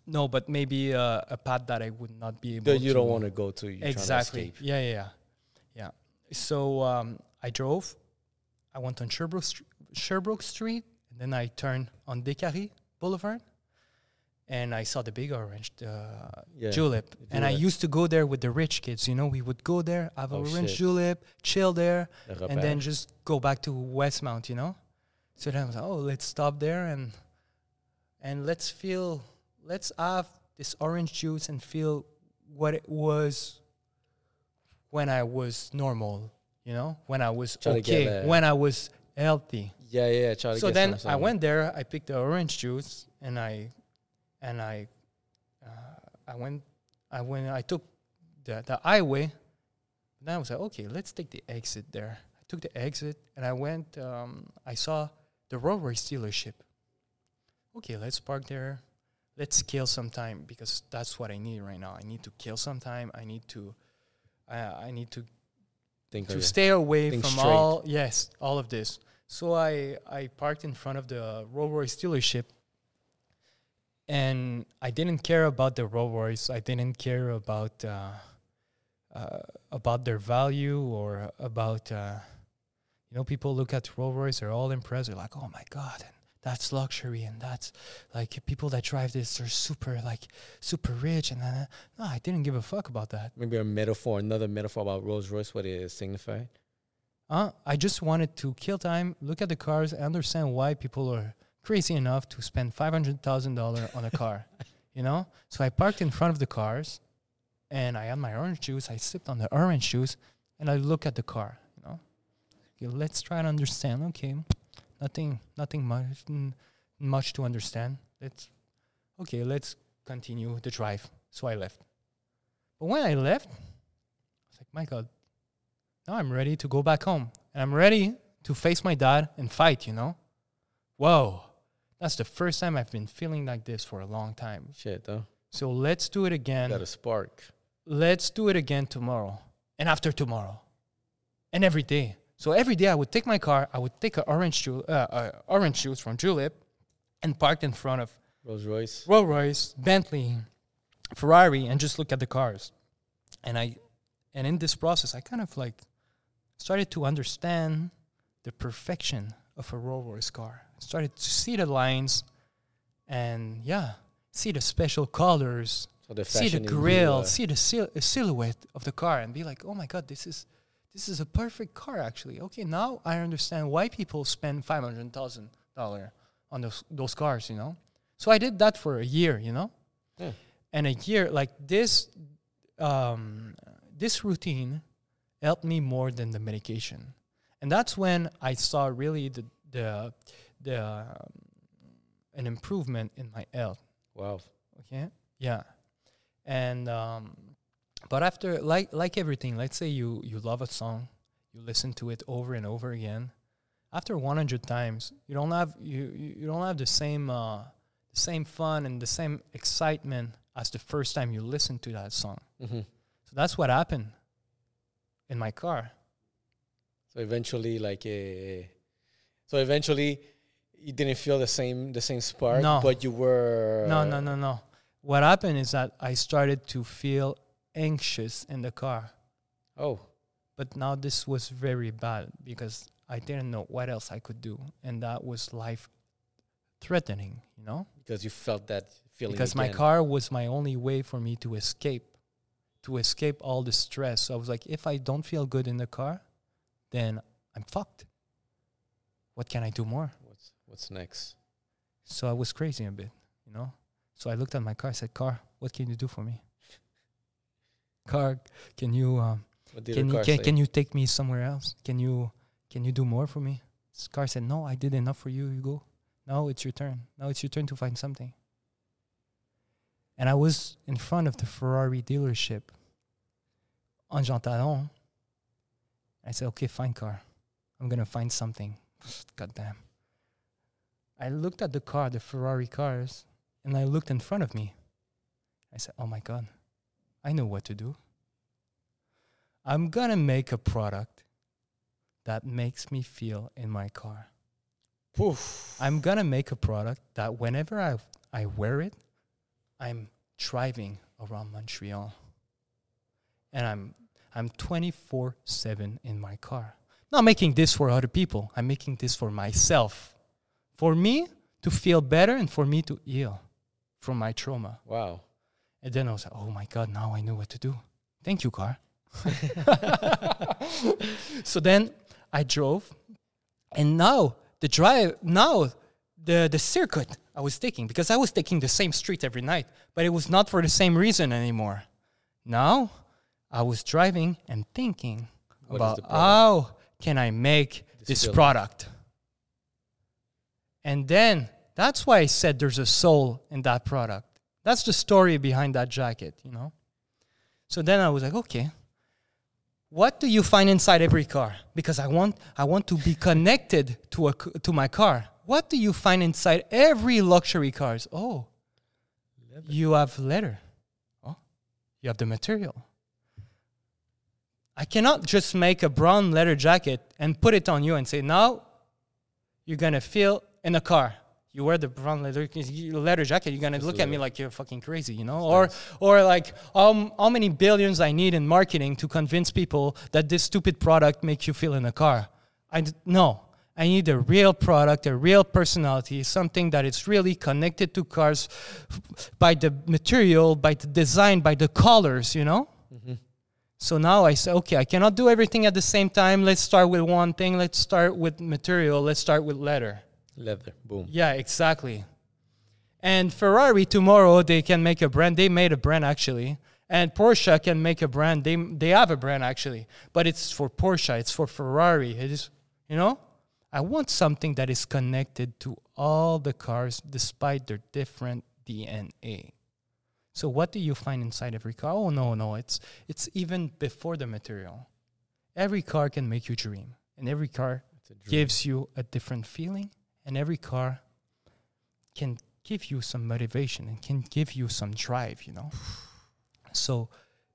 no, but maybe uh, a pad that I would not be able. That you to don't want to go to. Exactly. To. Yeah, yeah, yeah, yeah. So um, I drove. I went on Sherbrooke, Str- Sherbrooke Street, and then I turned on Décarie Boulevard, and I saw the big orange, the Yeah. julep. And I used to go there with the rich kids. You know, we would go there, have Oh, a orange shit. julep, chill there, The and then just go back to Westmount. You know. So then I was like, oh, let's stop there and and let's feel, let's have this orange juice and feel what it was when I was normal. You know, when I was Try okay, when I was healthy. yeah, yeah. Try to So then I went there. I picked the orange juice and I and I uh, I went I went I took the the highway. Then I was like, okay, let's take the exit there. I took the exit and I went. Um, I saw the Rolls Royce dealership. Okay, let's park there. Let's kill some time because that's what I need right now. I need to kill some time. I need to. I I need to think to stay away from straight. all yes all of this so i i parked in front of the rolls royce dealership and i didn't care about the rolls royce i didn't care about uh, uh, about their value or about uh, you know people look at rolls royce they're all impressed they're like oh my god and that's luxury and that's like people that drive this are super like super rich and then no i didn't give a fuck about that Maybe a metaphor, another metaphor about Rolls Royce, what it signified. Uh, I just wanted to kill time, look at the cars, and understand why people are crazy enough to spend five hundred thousand dollar on a car. You know, so I parked in front of the cars, and I had my orange juice. I sipped on the orange juice, and I look at the car. You know, okay, let's try to understand. Okay, nothing, nothing much, n- much to understand. Let's, okay, let's continue the drive. So I left. But when I left, I was like, my God, now I'm ready to go back home. And I'm ready to face my dad and fight, you know? Whoa. That's the first time I've been feeling like this for a long time. Shit, though. So let's do it again. Got a spark. Let's do it again tomorrow and after tomorrow and every day. So every day I would take my car, I would take an orange, ju- uh, uh, orange juice from Julep and parked in front of Rolls Royce. Rolls Royce, Bentley, Ferrari, and just look at the cars. And I, and in this process, I kind of like started to understand the perfection of a Rolls Royce car. I started to see the lines, and yeah, see the special colors, So the see the grill, uh, see the sil- silhouette of the car, and be like, oh my god, this is this is a perfect car actually. Okay, now I understand why people spend five hundred thousand dollar on those those cars. You know, so I did that for a year. You know, Yeah. and a year like this, um, this routine helped me more than the medication, and that's when I saw really the the the um, an improvement in my health wow. okay yeah and um but after like like everything let's say you you love a song you listen to it over and over again. After 100 times you don't have you you don't have the same uh the same fun and the same excitement as the first time you listen to that song. Hmm so that's what happened in my car. So eventually, like, uh, so eventually, you didn't feel the same the same spark, No. but you were no no no no. What happened is that i started to feel anxious in the car Oh, But now this was very bad because I didn't know what else I could do, and that was life threatening, you know? because you felt that feeling. Because my car was my only way for me to escape, to escape all the stress. So I was like, if I don't feel good in the car, then I'm fucked. What can I do more? What's what's next? So I was crazy a bit, you know? So I looked at my car, I said, Car, what can you do for me? Car, can you um, can you can, can you take me somewhere else? Can you can you do more for me? Scar said, No, I did enough for you, you go. Now it's your turn. Now it's your turn to find something. And I was in front of the Ferrari dealership on Jean Talon. I said, Okay, fine car. I'm gonna find something. God damn. I looked at the car, the Ferrari cars, and I looked in front of me. I said, Oh my god, I know what to do. I'm gonna make a product that makes me feel in my car. Poof. I'm gonna make a product that whenever I I wear it, I'm driving around Montreal, and I'm I'm 24 seven in my car. Not making this for other people. I'm making this for myself, for me to feel better and for me to heal from my trauma. Wow. And then I was like, oh my God, now I know what to do. Thank you, car. so then I drove, and now the drive, now the, the circuit I was taking, because I was taking the same street every night, but it was not for the same reason anymore. Now I was driving and thinking What about how can I make This this product. And then that's why I said there's a soul in that product. That's the story behind that jacket, you know? So then I was like, okay, what do you find inside every car? Because I want, I want to be connected to, a, to my car. What do you find inside every luxury cars? Oh, you have leather. Oh, you have the material. I cannot just make a brown leather jacket and put it on you and say, now you're gonna feel in a car. You wear the brown leather leather jacket, you're gonna look at me like you're fucking crazy, you know? Or or like um, how many billions I need in marketing to convince people that this stupid product makes you feel in a car. I d- no. I need a real product, a real personality, something that is really connected to cars by the material, by the design, by the colors, you know? So now I say, okay, I cannot do everything at the same time. Let's start with one thing. Let's start with material. Let's start with leather. Leather. Boom. Yeah, exactly. And Ferrari tomorrow they can make a brand. They made a brand actually. And Porsche can make a brand. They they have a brand actually, but it's for Porsche. It's for Ferrari. It is, you know. I want something that is connected to all the cars, despite their different DNA. So what do you find inside every car? Oh no, no, it's it's even before the material. Every car can make you dream, and every car It's a dream. gives you a different feeling, and every car can give you some motivation and can give you some drive, you know. so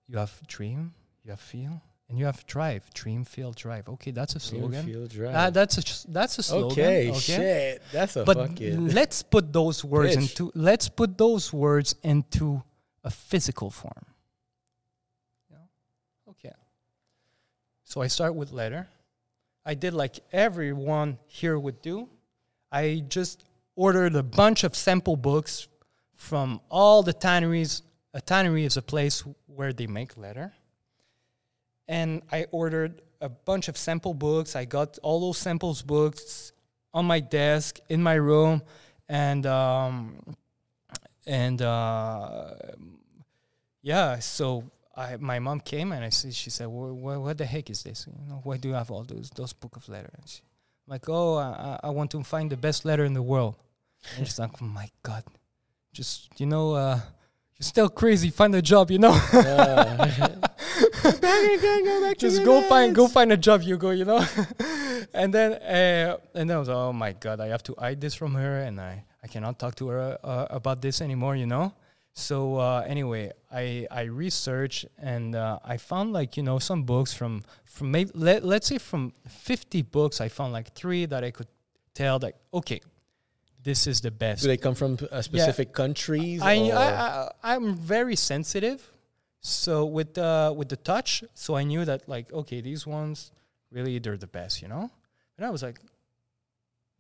you have dream, you have feel, and you have drive. Dream, feel, drive. Okay, that's a Dream, slogan. feel, drive. Uh, that's a that's a slogan. okay, shit. That's a But fucking. let's put those words into let's put those words into a physical form. Know? Okay. So I start with letter. I did like everyone here would do. I just ordered a bunch of sample books from all the tanneries. A tannery is a place where they make leather. And I ordered a bunch of sample books. I got all those samples books on my desk in my room, and um, and uh, yeah. So I, my mom came and I said, she said, "What, what, what the heck is this? You know, why do you have all those those book of letters?" I'm like, "Oh, I, I I want to find the best letter in the world." And she's like, "Oh my god, just you know, uh, you're still crazy. Find a job, you know." Yeah. just go find go find a job you go you know and then uh, and then I was oh my god I have to hide this from her and I I cannot talk to her uh, about this anymore you know so uh, anyway I I researched and uh, I found like you know some books from from maybe let, let's say from 50 books I found like three that I could tell like okay this is the best Do they come from uh, specific countries? I, I, I I'm very sensitive, so with the with the touch, so I knew that like okay, these ones really they're the best, you know. And I was like,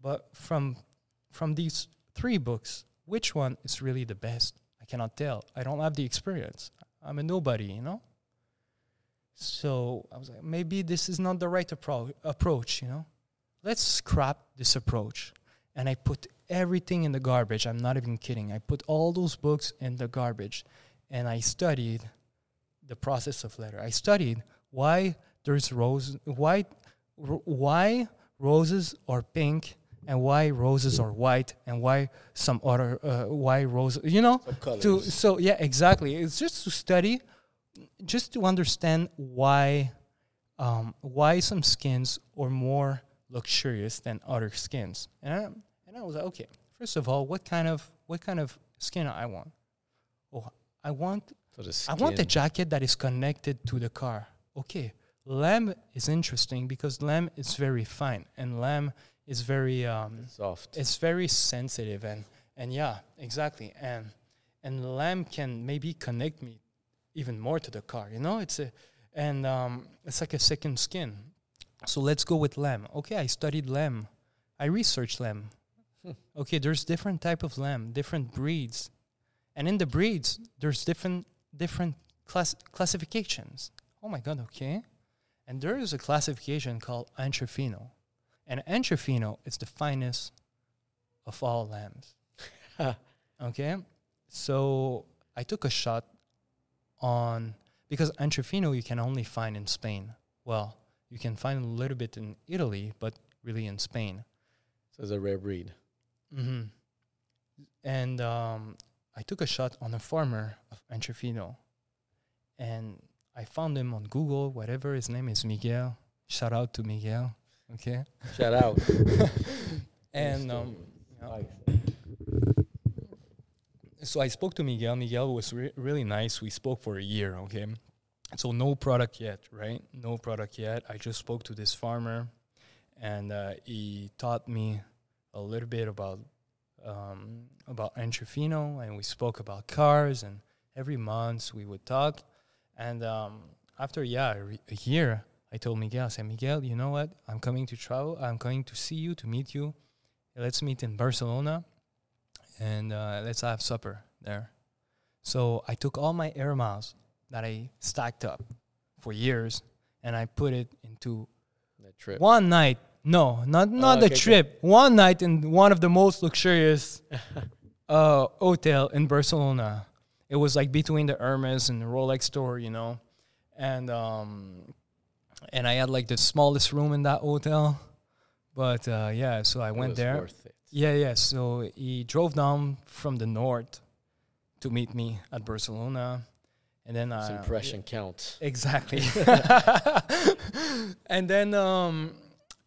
but from from these three books, which one is really the best? I cannot tell. I don't have the experience. I'm a nobody, you know. So I was like, maybe this is not the right appro- approach, you know. Let's scrap this approach and I put everything in the garbage. I'm not even kidding. I put all those books in the garbage and I studied the process of letter. I studied why there's rose why r- why roses are pink and why roses are white and why some other uh, why roses you know? To so yeah exactly. It's just to study just to understand why um, why some skins are more luxurious than other skins. And I, and I was like okay first of all what kind of what kind of skin I want? Oh I want So I want a jacket that is connected to the car. Okay lamb is interesting because lamb is very fine and lamb is very um, Soft. it's very sensitive and and yeah exactly. And and lamb can maybe connect me even more to the car you know? It's a and um, it's like a second skin. So let's go with lamb okay i studied lamb i researched lamb Hmm. okay there's different type of lamb different breeds. And in the breeds there's different different class classifications. Oh my god okay. And there is a classification called Entrefino. And Entrefino is the finest of all lambs. okay? So I took a shot on because Entrefino you can only find in Spain. Well, you can find a little bit in Italy, but really in Spain. So it's a rare breed. hmm And um, I took a shot on a farmer of Entrefino. And I found him on Google, whatever his name is, Miguel. Shout out to Miguel. Okay. Shout out. And um, yeah. so I spoke to Miguel. Miguel was re- really nice. We spoke for a year, okay? So no product yet, right? No product yet. I just spoke to this farmer, and uh, he taught me a little bit about um, about Entrefino, and we spoke about cars. And every month we would talk. And um, after yeah a, re- a year, I told Miguel, I said, Miguel, you know what? I'm coming to travel. I'm coming to see you to meet you. Let's meet in Barcelona, and uh, let's have supper there. So I took all my air miles that I stacked up for years, and I put it into That trip. one night. No, not not Oh, the okay, okay. trip. One night in one of the most luxurious uh, hotel in Barcelona. It was like between the Hermes and the Rolex store, you know, and um, and I had like the smallest room in that hotel. But uh, yeah, so I It went was there. Worth it. Yeah, yeah. So he drove down from the north to meet me at Barcelona, and then This uh, impression counts. Exactly. and then um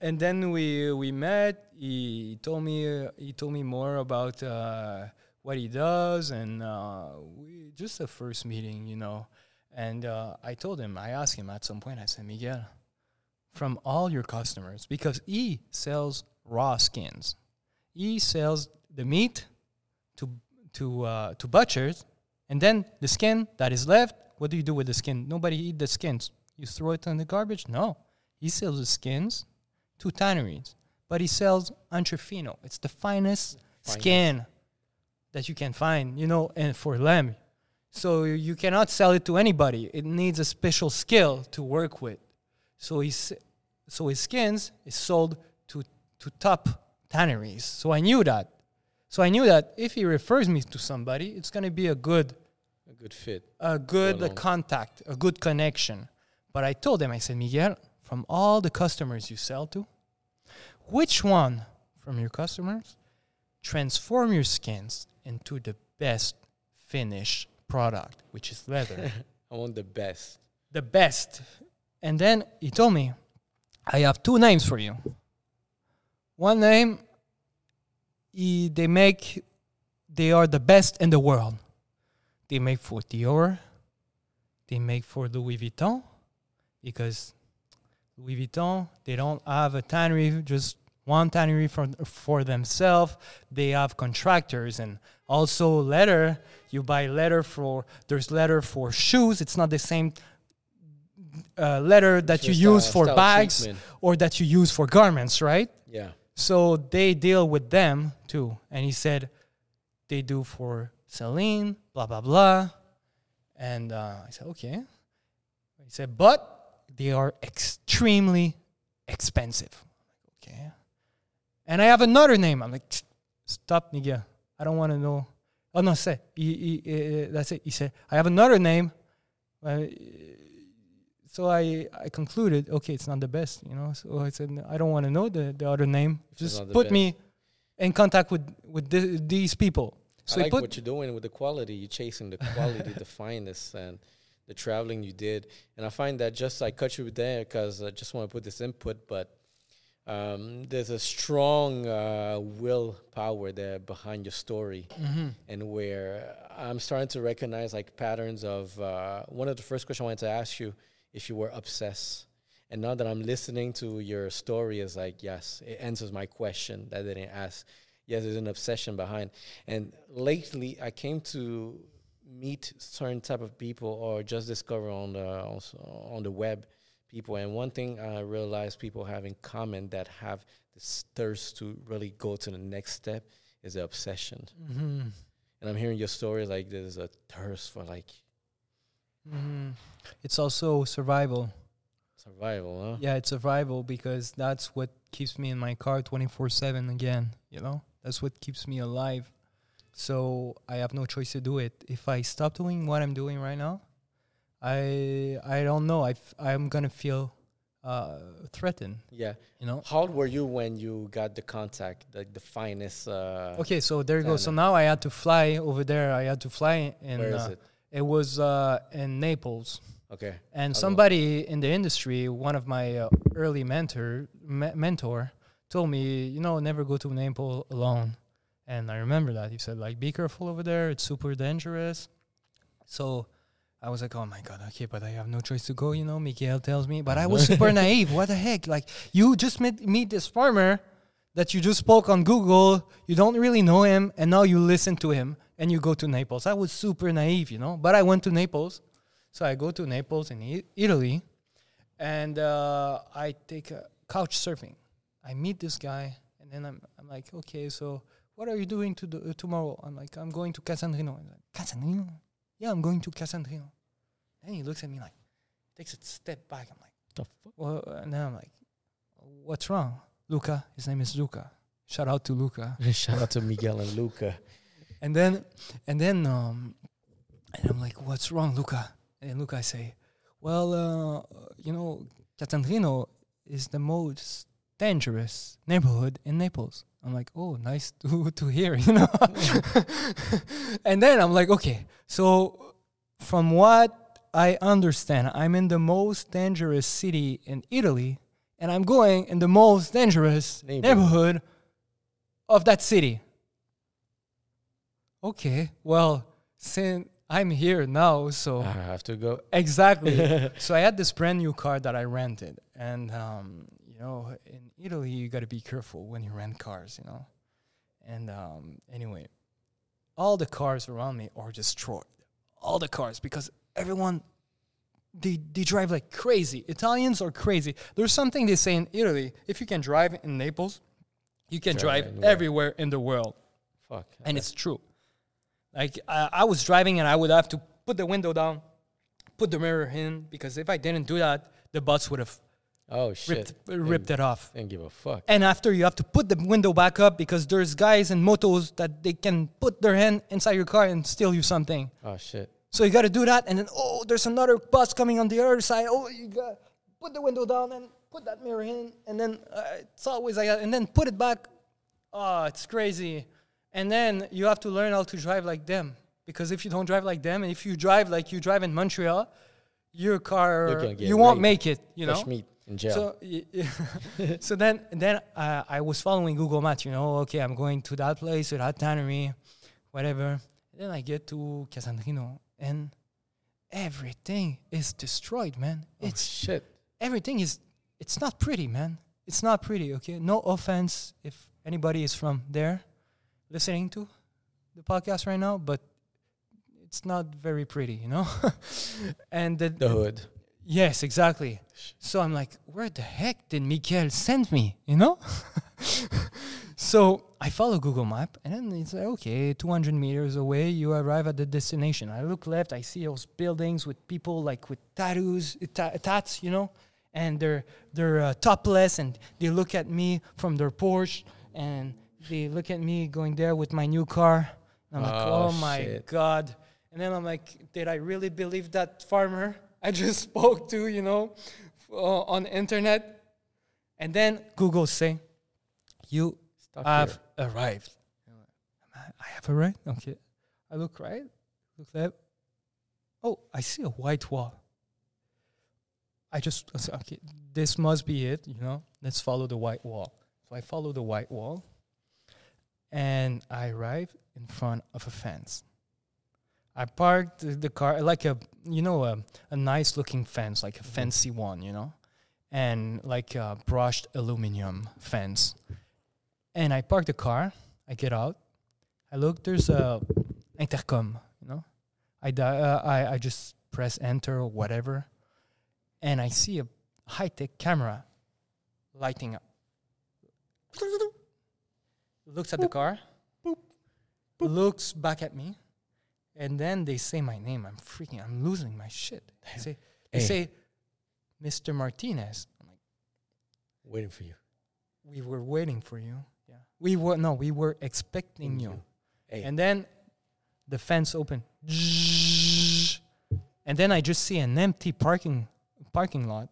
and then we we met. He told me uh, he told me more about uh, what he does and uh, we just a first meeting, you know. And uh, I told him, I asked him at some point. I said, Miguel, from all your customers, because he sells raw skins, he sells the meat to to uh, to butchers, and then the skin that is left, what do you do with the skin? Nobody eat the skins. You throw it in the garbage? No. He sells the skins to tanneries, but he sells Entrefino. It's the finest, Finest. skin that you can find, you know, and for lamb. So you cannot sell it to anybody. It needs a special skill to work with. So he's so his skins is sold to to top tanneries. So I knew that. So I knew that if he refers me to somebody, it's going to be a good A good fit. a good along. contact, a good connection. But I told him, I said, Miguel, from all the customers you sell to, which one from your customers transform your skins into the best finished product, which is leather? I want the best. the best. And then he told me, I have two names for you. One name, he, they make, they are the best in the world. They make for Dior, they make for Louis Vuitton, because Louis Vuitton, they don't have a tannery, just one tannery for, for themselves. They have contractors and also leather. You buy leather for, there's leather for shoes. It's not the same uh, leather that you Just, use uh, for bags treatment. or that you use for garments, right? Yeah. So they deal with them too. And he said they do for Celine, blah, blah, blah. And uh, I said, okay. He said, but they are extremely expensive. Okay. And I have another name. I'm like, stop, Miguel. I don't want to know. Oh, no, say. He, he, uh, that's it. He said, I have another name. Uh, so I, I concluded, okay, it's not the best, you know. So I said, I don't want to know the, the other name. Just put me in contact with with the, these people. So I like put what you're doing with the quality. You're chasing the quality, the finest, and the traveling you did. And I find that just I cut you there because I just want to put this input, but um, there's a strong uh, willpower there behind your story, mm-hmm. and where I'm starting to recognize like patterns of uh, one of the first questions I wanted to ask you if you were obsessed. And now that I'm listening to your story, is like yes, it answers my question that I didn't ask. Yes, there's an obsession behind. And lately, I came to meet certain type of people or just discover on the on the web people. And one thing I realized people have in common that have this thirst to really go to the next step is the obsession. Mm-hmm. And I'm hearing your story like there's a thirst for like Mm-hmm. It's also survival. survival, huh? Yeah, it's survival because that's what keeps me in my car 24 7 again, you know? That's what keeps me alive. So I have no choice to do it. If I stop doing what I'm doing right now, I I don't know. I f- I'm gonna feel uh, threatened. Yeah. You know. How old were you when you got the contact, like the finest? Uh, Okay, so there you go. So now I had to fly over there. I had to fly, and Where is uh, it? it was uh, in Naples. Okay. And Hello. somebody in the industry, one of my uh, early mentor me- mentor, told me, you know, never go to Naples alone. And I remember that he said, like, be careful over there. It's super dangerous. So I was like, oh my god, okay, but I have no choice to go. You know, Miguel tells me, but I was super naive. What the heck? Like, you just met meet this farmer that you just spoke on Google. You don't really know him, and now you listen to him and you go to Naples. I was super naive, you know, but I went to Naples. So I go to Naples in I- Italy, and uh, I take a couch surfing. I meet this guy, and then I'm I'm like, okay, so what are you doing to do, uh, tomorrow? I'm like, I'm going to Casandrino. I'm like, Casandrino? Yeah, I'm going to Casandrino. Then he looks at me like, takes a step back. I'm like, The fuck? well, and then I'm like, what's wrong? Luca, his name is Luca. Shout out to Luca. Shout out to Miguel and Luca. And then, and then, um, and I'm like, "What's wrong, Luca?" And Luca, I say, "Well, uh, you know, Casandrino is the most dangerous neighborhood in Naples." I'm like, "Oh, nice to to hear," you know. and then I'm like, "Okay, so from what I understand, I'm in the most dangerous city in Italy, and I'm going in the most dangerous Neighborhood. neighborhood of that city." Okay, well, since I'm here now, so I have to go. exactly. so I had this brand new car that I rented, and um, you know, in Italy, you got to be careful when you rent cars, you know. And um, anyway, all the cars around me are destroyed. All the cars because everyone they they drive like crazy. Italians are crazy. There's something they say in Italy: if you can drive in Naples, you can Drive drive everywhere in the world Fuck. and it's true. Like I, I was driving and I would have to put the window down, put the mirror in because if I didn't do that, the bus would have oh shit. ripped ripped it off. Didn't give a fuck. And after you have to put the window back up because there's guys in motos that they can put their hand inside your car and steal you something. Oh shit. So you got to do that, and then oh, there's another bus coming on the other side. Oh, you got to put the window down and put that mirror in, and then uh, it's always like that, and then put it back. Oh, it's crazy. And then you have to learn how to drive like them because if you don't drive like them, and if you drive like you drive in Montreal, your car get you won't make it. You know. In jail. So, y- y- so then, then uh, I was following Google Maps. You know, okay, I'm going to that place, to that tannery, whatever. then I get to Casandrino, and everything is destroyed, man. oh, It's shit. everything is. It's not pretty, man. It's not pretty. Okay, no offense if anybody is from there, listening to the podcast right now, but it's not very pretty, you know. and the, The hood. Yes, exactly. So I'm like, where the heck did Miguel send me? You know? so I follow Google Map and then it's like, okay, 200 meters away, you arrive at the destination. I look left, I see those buildings with people like with tattoos, ta- tats, you know, and they're they're uh, topless and they look at me from their porch and they look at me going there with my new car. I'm like, Oh, oh my shit. God. And then I'm like, did I really believe that farmer I just spoke to, you know, uh, on the internet? And then Google say, you Stuck have here. arrived. I have arrived? Okay. I look right, look left. Oh, I see a white wall. I just, I said, okay, this must be it, you know, let's follow the white wall. So I follow the white wall and I arrive in front of a fence. I parked the- car like a you know a, a nice looking fence, like a fancy one, you know. and like a brushed aluminum fence. And I park the car. I get out. I look. There's a intercom. You know, I di- uh, I I just press enter or whatever, and I see a high tech camera lighting up. Looks at the car. Boop. Looks back at me, and then they say my name. I'm freaking. I'm losing my shit. They say, they Hey. say, Mr. Martinez. I'm like, Waiting for you. we were waiting for you. Yeah. We were no, we were expecting you. Hey. And then the fence opened. And then I just see an empty parking parking lot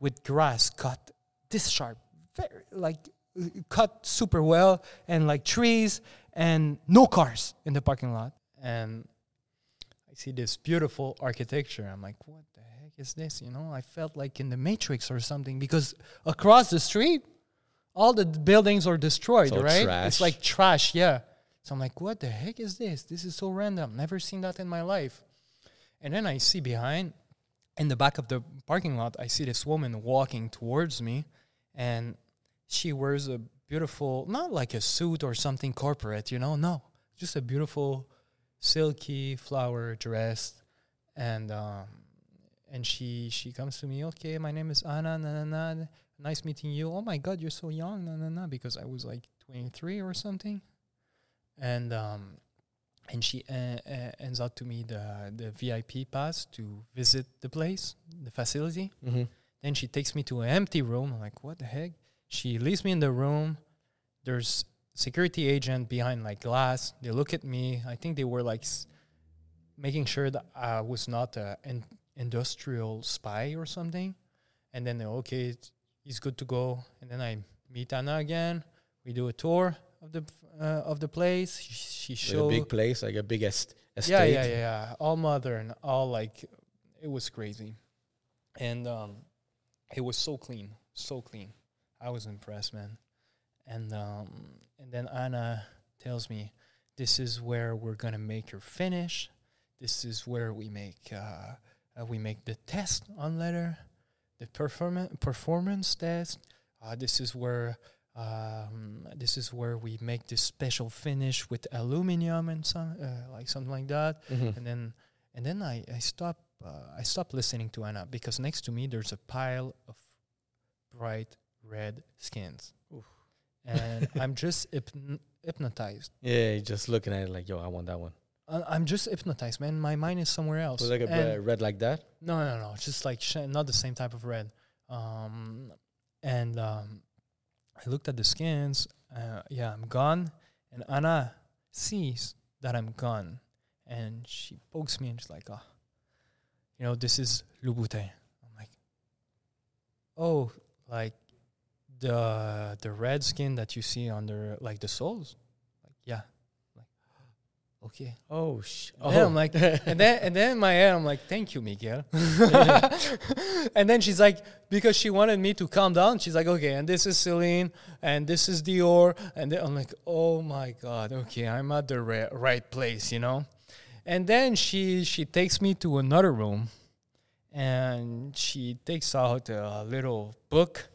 with grass cut this sharp, very like uh, cut super well and like trees and no cars in the parking lot. And I see this beautiful architecture. I'm like, what the heck is this? You know, I felt like in the Matrix or something because across the street, all the buildings are destroyed, Right? trash. It's like trash, yeah. So I'm like, what the heck is this? This is so random. Never seen that in my life. And then I see behind, in the back of the parking lot, I see this woman walking towards me, and she wears a beautiful, not like a suit or something corporate, you know, no, just a beautiful, silky flower dress, and um, and she she comes to me, okay, my name is Anna, na na na, nice meeting you. Oh my God, you're so young, na na na, because I was like 23 or something, and um, and she uh, uh, ends out to me the the VIP pass to visit the place, the facility. Mm-hmm. Then she takes me to an empty room. I'm like, what the heck? She leaves me in the room. There's security agent behind like glass. They look at me. I think they were like s- making sure that I was not an in- industrial spy or something. And then they're okay. it's- He's good to go. And then I meet Anna again. We do a tour of the uh, of the place. She, she Like a big place, like a big est- estate. yeah, yeah, yeah, yeah. All modern, all like it was crazy, and um, it was so clean, so clean. I was impressed, man. And um, and then Anna tells me, "This is where we're gonna make your finish. This is where we make uh, uh, we make the test on letter, the performance performance test. Uh, this is where." Um, this is where we make this special finish with aluminium and some uh, like something like that Mhm. and then and then I I stop uh, I stop listening to Anna because next to me there's a pile of bright red skins. And I'm just hypn- hypnotized. Yeah, you're just looking at it like, yo, I want that one. I- I'm just hypnotized, man. My mind is somewhere else. Was like a And- red like that? no, no, no. Just like sh- not the same type of red. Um, and um, I looked at the skins. Uh, yeah, I'm gone. And Anna sees that I'm gone, and she pokes me and she's like, "Oh, you know, this is Louboutin." I'm like, "Oh, like the the red skin that you see under like the soles." Like, yeah. Like, okay. Oh, sh- And oh. then I'm like, and then and then in my head I'm like, thank you, Miguel. and then she's like, because she wanted me to calm down. She's like, okay, and this is Celine, and this is Dior, and then I'm like, oh my god, okay, I'm at the ri- right place, you know. And then she she takes me to another room, and she takes out a little book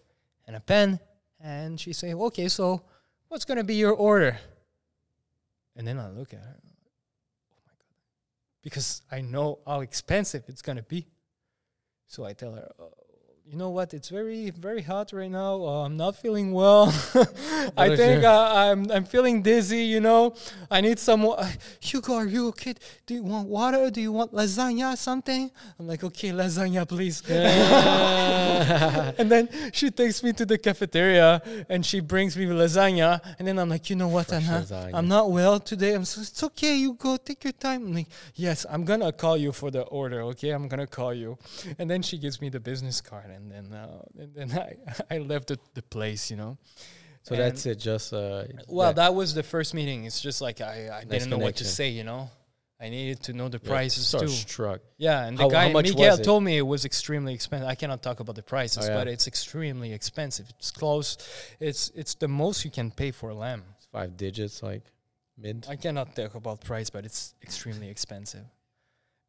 and a pen, and she say, okay, so what's gonna be your order? And then I look at her oh my God, because I know how expensive it's gonna be. So I tell her, oh, you know what? It's very very hot right now. Uh, I'm not feeling well. I think uh, I'm I'm feeling dizzy. You know, I need some. wa- Hugo, are you okay? Do you want water? Do you want lasagna? Something? I'm like, okay, lasagna, please. and then she takes me to the cafeteria and she brings me lasagna. And then I'm like, you know what, Fresh Anna? lasagna. I'm not well today. I'm so, it's okay. You go take your time. I'm like, yes, I'm gonna call you for the order. Okay, I'm gonna call you. And then she gives me the business card, and then uh, and then I I left the, the place. You know. So And- that's it. Just uh, Well, yeah. that was the first meeting. It's just like I I Nice didn't know what to say. You know. I needed to know the Yeah, prices too. starstruck. Yeah, and the How- guy how Miguel told me it was extremely expensive. I cannot talk about the prices, Oh, yeah. but it's extremely expensive. It's close. It's it's the most you can pay for a lamb. It's Five digits, like mid. I cannot talk about price, but it's extremely expensive.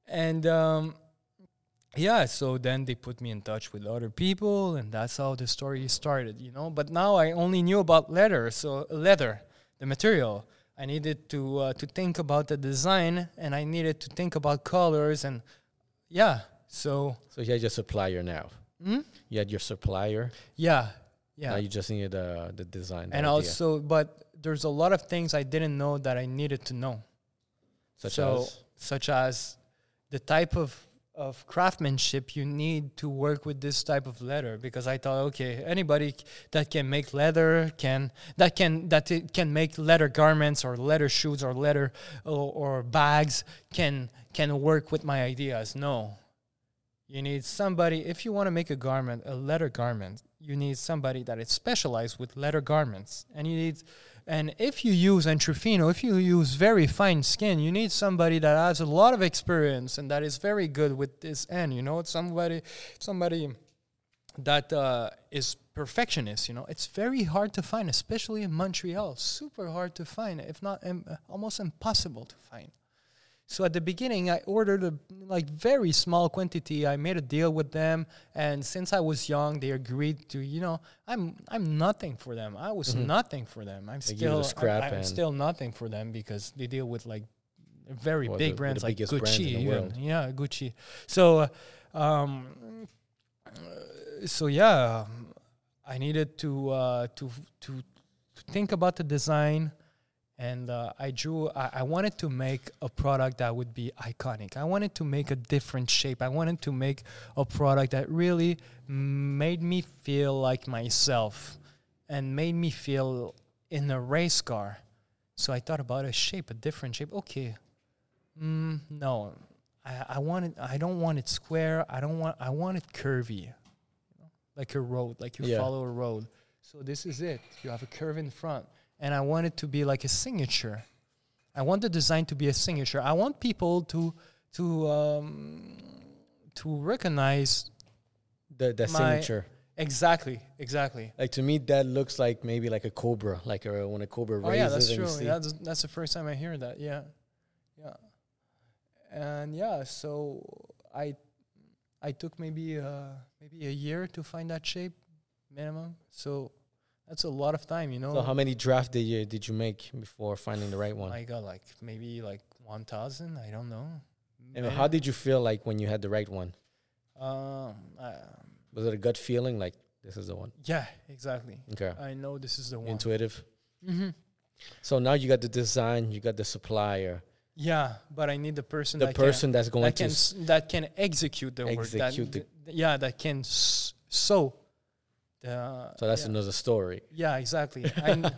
And um, yeah, so then they put me in touch with other people, and that's how the story started, you know. But now I only knew about leather, so leather, the material. I needed to uh, to think about the design, and I needed to think about colors, and yeah. So So you had your supplier now. Hmm? You had your supplier. yeah, yeah. Now you just needed uh, the design. and idea. also, but there's a lot of things I didn't know that I needed to know. such so, as such as the type of of craftsmanship you need to work with this type of leather because I thought okay anybody that can make leather can that can that it can make leather garments or leather shoes or leather or, or bags can can work with my ideas. No. You need somebody if you want to make a garment a leather garment you need somebody that is specialized with leather garments and you need and if you use Entrefino, if you use very fine skin, you need somebody that has a lot of experience and that is very good with this end. You know, it's somebody, somebody that uh, is perfectionist. You know, it's very hard to find, especially in Montreal. Super hard to find, if not almost impossible to find. So at the beginning, I ordered a like very small quantity. I made a deal with them, and since I was young, they agreed to. You know, I'm I'm nothing for them. I was Mhm. nothing for them. I'm They still I, and- still nothing for them because they deal with like very Well, big the- brands the like brands Gucci. the even. Yeah, Gucci. So, um, so yeah, I needed to uh, to to to think about the design and uh, I drew. I, I wanted to make a product that would be iconic. I wanted to make a different shape. I wanted to make a product that really made me feel like myself, and made me feel in a race car. So I thought about a shape, a different shape. Okay, mm, no, I, I want it. I don't want it square. I don't want. I want it curvy, like a road, like you Yeah. follow a road. So this is it. You have a curve in front and I want it to be like a signature. I want the design to be a signature. I want people to to um, to recognize the the signature. exactly, exactly. Like to me, that looks like maybe like a cobra, like a, when a cobra Oh raises. yeah, that's true. Yeah, that's, that's the first time I hear that. Yeah, yeah, and yeah. So I I took maybe uh maybe a year to find that shape minimum. So that's a lot of time, you know. So how many drafts did you did you make before finding the right one? I got like maybe like one thousand. I don't know. and how did you feel like when you had the right one? Um, I, Was it a gut feeling like this is the one? yeah, exactly. Okay, I know this is the one. intuitive. hmm So now you got the design, you got the supplier, Yeah, but I need the person the that person that's can, going that to can s- that can execute the work. Execute That, the- th- yeah, that can s- sew. The, So that's yeah. another story. Yeah, exactly.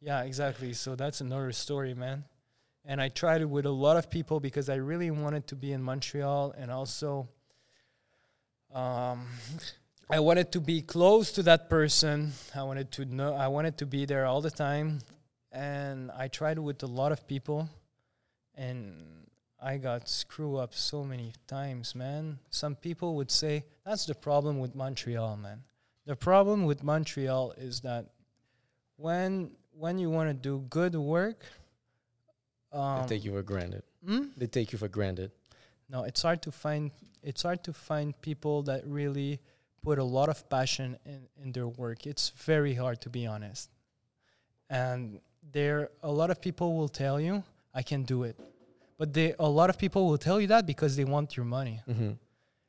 Yeah, exactly. So that's another story, man. And I tried it with a lot of people because I really wanted to be in Montreal and also um, I wanted to be close to that person. I wanted to know I wanted to be there all the time. And I tried with a lot of people and I got screwed up so many times, man. Some people would say that's the problem with Montreal, man. The problem with Montreal is that when when you want to do good work, um, they take you for granted. hmm? They take you for granted. no, it's hard to find. It's hard to find people that really put a lot of passion in in their work. It's very hard to be honest, and there a lot of people will tell you I can do it, but they a lot of people will tell you that because they want your money. hmm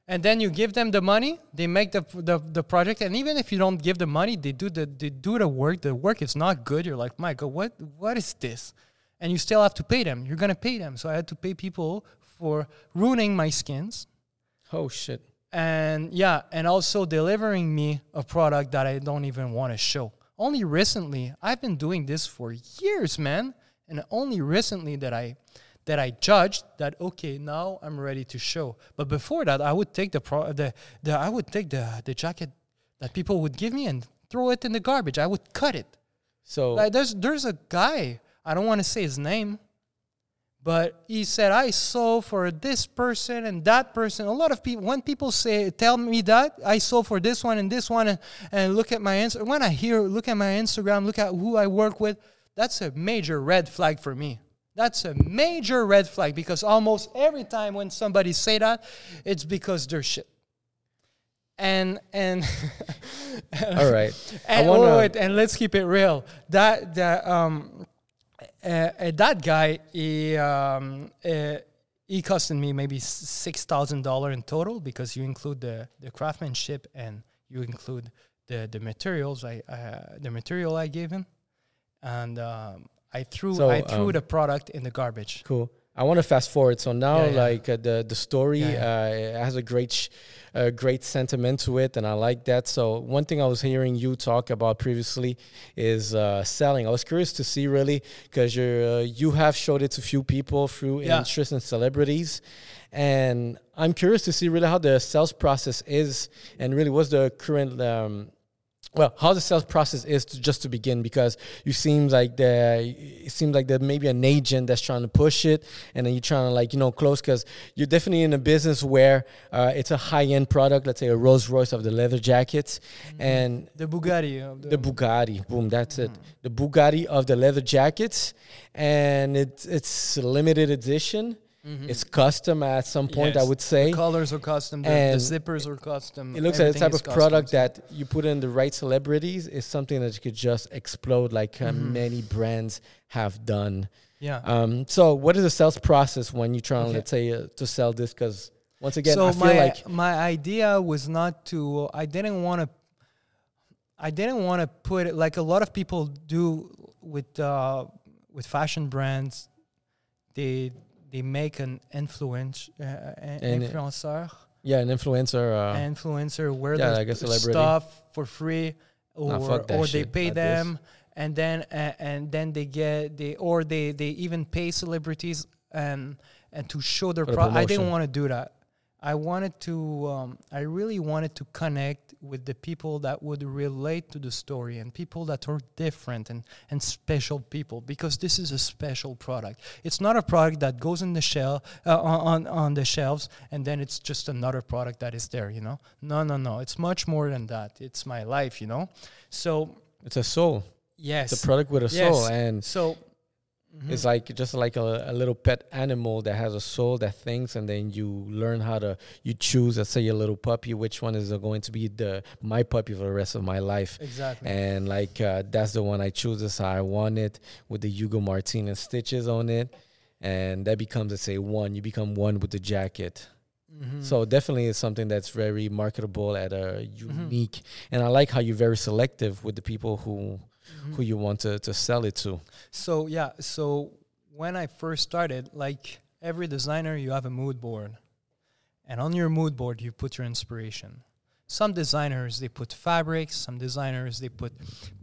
and then you give them the money they make the, the the project and even if you don't give the money they do the they do the work the work is not good you're like my god what what is this? And you still have to pay them you're gonna pay them. So i had to pay people for ruining my skins. Oh shit! and yeah and also delivering me a product that i don't even want to show. Only recently i've been doing this for years man and only recently that i that i judged that okay now i'm ready to show but before that i would take the pro the, the i would take the the jacket that people would give me and throw it in the garbage i would cut it So like there's there's a guy I don't want to say his name, but he said I saw for this person and that person. A lot of people when people say tell me that I saw for this one and this one and, and look at my answer when I hear look at my Instagram, look at who I work with, that's a major red flag for me. That's a major red flag because almost every time when somebody say that, it's because they're shit. and and All right. And, wanna- oh, wait, and let's keep it real. That that um, uh, uh, that guy he um, uh, he costed me maybe six thousand dollar in total because you include the the craftsmanship and you include the the materials I uh, the material I gave him, and um, I threw So, I threw um, the product in the garbage. Cool. I want to fast forward. So now, Yeah, yeah. like uh, the the story Yeah, Uh, has a great, sh- uh, great sentiment to it, and I like that. So one thing I was hearing you talk about previously is uh, selling. I was curious to see really because you uh, you have showed it to few people through interest in celebrities, and I'm curious to see really how the sales process is, and really what's the current. Um, well, how the sales process is to, just to begin because you seems like the it seems like there maybe an agent that's trying to push it, and then you're trying to like you know close because you're definitely in a business where uh, it's a high end product, let's say a Rolls Royce of the leather jackets, and The Bugatti of the, the Bugatti, boom, that's it, the Bugatti of the leather jackets, and it's it's limited edition. Mhm. It's custom at some point, I would say. The colors are custom. The, the And zippers are custom. It looks like the type of custom. product that you put in the right celebrities is something that you could just explode like uh, Mhm. many brands have done. Yeah. Um, so, what is the sales process when you're trying, Okay. let's say, uh, to sell this? Because once again, so I feel my like my idea was not to. I didn't want to. I didn't want to put it like a lot of people do with uh, with fashion brands. They they make an influence uh, an influencer yeah, an influencer. Uh, an influencer where yeah, like a celebrity. stuff for free or Nah, or they pay Not this. them and then uh, and then they get they or they they even pay celebrities and and to show their the I didn't want to do that. I wanted to um, I really wanted to connect with the people that would relate to the story and people that are different and and special people because this is a special product. It's not a product that goes in the shell uh, on on the shelves and then it's just another product that is there, you know? No, no, no. It's much more than that. It's my life, you know? So, it's a soul. yes. It's a product with a Yes. soul, and so mhm. it's like just like a, a little pet animal that has a soul that thinks, and then you learn how to you choose. Let's say your little puppy, which one is going to be the my puppy for the rest of my life. exactly. and like uh, that's the one I choose. This how I want it with the Hugo Martinez stitches on it, and that becomes let's say one. You become one with the jacket. Mhm. So definitely it's something that's very marketable at a Mm-hmm. unique, and I like how you're very selective with the people who Mhm. who you want to to sell it to. So yeah, so when I first started, like every designer, you have a mood board, and on your mood board you put your inspiration. Some designers they put fabrics. Some designers they put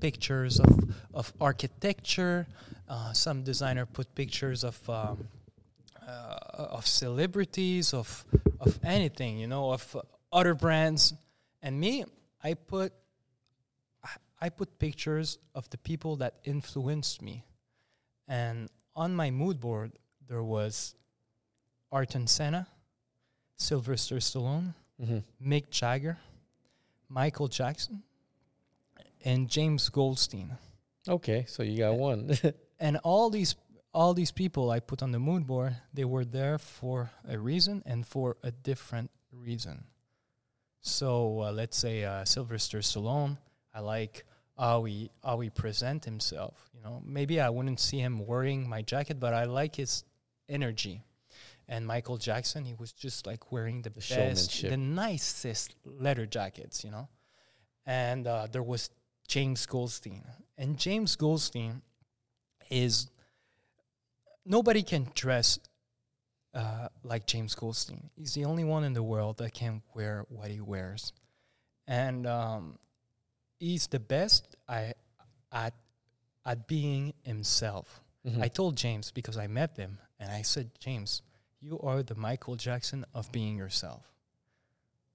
pictures of of architecture. Uh, some designer put pictures of um, uh, of celebrities, of of anything, you know, of uh, other brands. And me, I put I- put pictures of the people that influenced me. And on my mood board, there was Ayrton Senna, Sylvester Stallone, Mm-hmm. Mick Jagger, Michael Jackson, and James Goldstein. Okay, so you got one. And all these all these people I put on the mood board, they were there for a reason and for a different reason. So uh, let's say uh, Sylvester Stallone, I like how he how he present himself. You know, maybe I wouldn't see him wearing my jacket, but I like his energy. And Michael Jackson, he was just like wearing the, The best, the nicest leather jackets, you know. And uh, there was James Goldstein, and James Goldstein is nobody can dress uh, like James Goldstein. He's the only one in the world that can wear what he wears, and um, he's the best I, at at being himself. Mhm. I told James because I met him, and I said, James, you are the Michael Jackson of being yourself.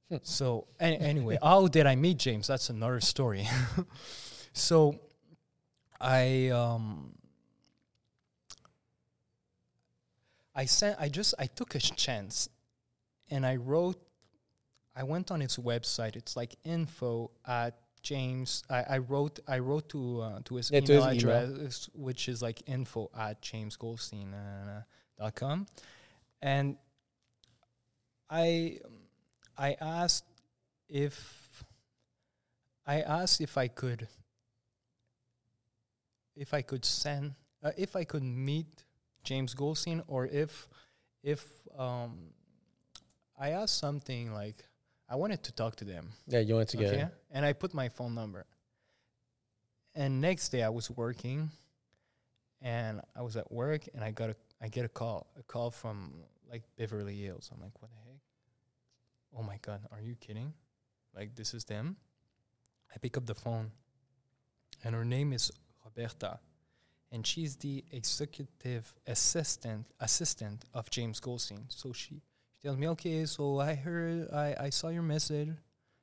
Hmm. so a- anyway, how did I meet James? That's another story. so I um I sent I just I took a chance and I wrote I went on its website. It's like info at James. I, I wrote I wrote to uh, to his Yeah, to email his email. address, which is like info at jamesgoldstein uh, dot com, and I I asked if I asked if I could if I could send uh, if I could meet James Goldstein or if if um I asked something like I wanted to talk to them. Yeah, you went Okay. together. And I put my phone number. And next day I was working and I was at work and I got a I get a call. A call from like Beverly Hills. I'm like, what the heck? Oh my god, are you kidding? Like this is them? I pick up the phone and her name is Roberta. And she's the executive assistant assistant of James Goldstein. So she tells me, okay, so I heard I, I saw your message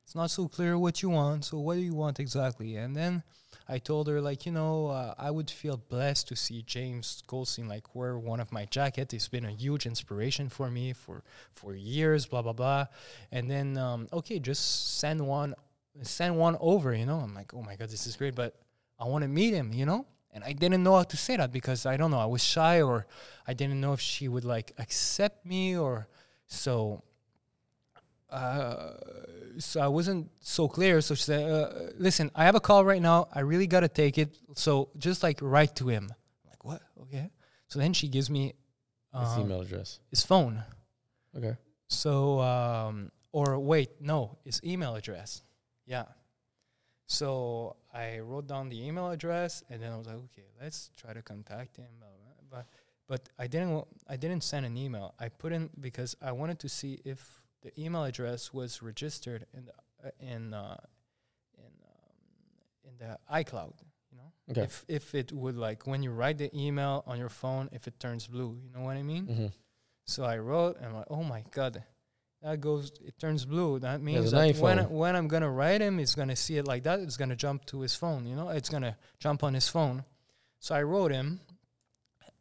it's not so clear what you want. So what do you want exactly? And then I told her like, you know, uh, I would feel blessed to see James Goldstein like wear one of my jacket. It's been a huge inspiration for me for for years. Blah blah blah. And then um, okay, just send one, send one over. You know, I'm like, oh my god, this is great, but I want to meet him. You know. And I didn't know how to say that because I don't know. I was shy, or I didn't know if she would like accept me, or so uh, so I wasn't so clear. So she said, uh, "Listen, I have a call right now. I really gotta take it. So just like write to him." I'm like what? Okay. So then she gives me His um, email address. his phone. Okay. So um, or wait, no, his email address. Yeah. So I wrote down the email address, and then I was like, okay, let's try to contact him. But but I didn't I didn't send an email. I put in because I wanted to see if the email address was registered in the uh, in uh, in um, in the iCloud. You know, Okay. if if it would like when you write the email on your phone, if it turns blue, you know what I mean. hmm So I wrote, and I'm like, oh my god, that goes, it turns blue. That means an that when I, when i'm gonna write him, it's gonna see it like that. It's gonna jump to his phone. You know, it's gonna jump on his phone. So I wrote him,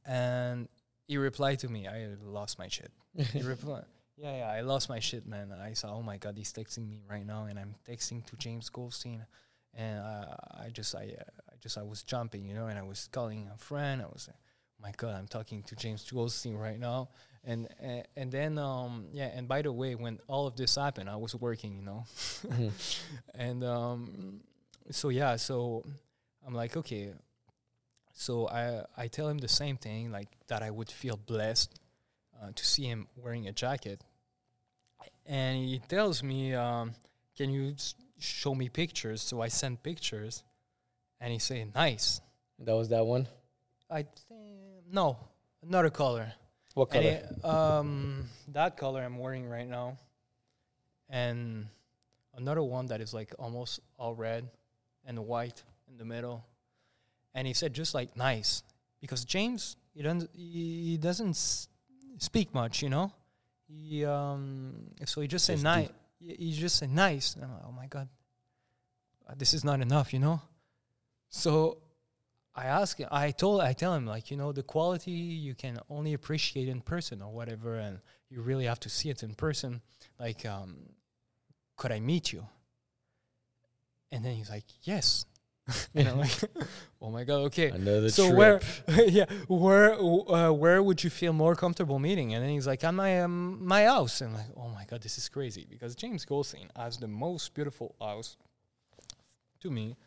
and he replied to me. I lost my shit. He replied. Yeah, yeah, I lost my shit, man. I saw, oh my god, he's texting me right now, and I'm texting to James Goldstein, and uh, I just, I, uh, I just, I was jumping, you know, and I was calling a friend. I was, like, oh my god, I'm talking to James Goldstein right now, and uh, and then, um, yeah, and by the way, when all of this happened, I was working, you know, Mhm. and um, so yeah, so I'm like, okay, so I I tell him the same thing, like that I would feel blessed uh, to see him wearing a jacket, and he tells me, um, "Can you s- show me pictures?" So I send pictures, and he say, "Nice." That was that one. I think no, another color. What color? it- um, that color I'm wearing right now, and another one that is like almost all red and white in the middle. And he said just like nice, because James he doesn't he doesn't s- speak much, you know. He um so he just said nice. He just said nice. And I'm like, oh my god, uh, this is not enough, you know. So I ask him, I told, I tell him like, you know, the quality you can only appreciate in person or whatever, and you really have to see it in person. Like, um, could I meet you? And then he's like, yes. and I'm like, oh my god, okay. Another so trip. where, yeah, where, uh, where would you feel more comfortable meeting? And then he's like, at my um, my house. And like, oh my god, this is crazy because James Goldstein has the most beautiful house to me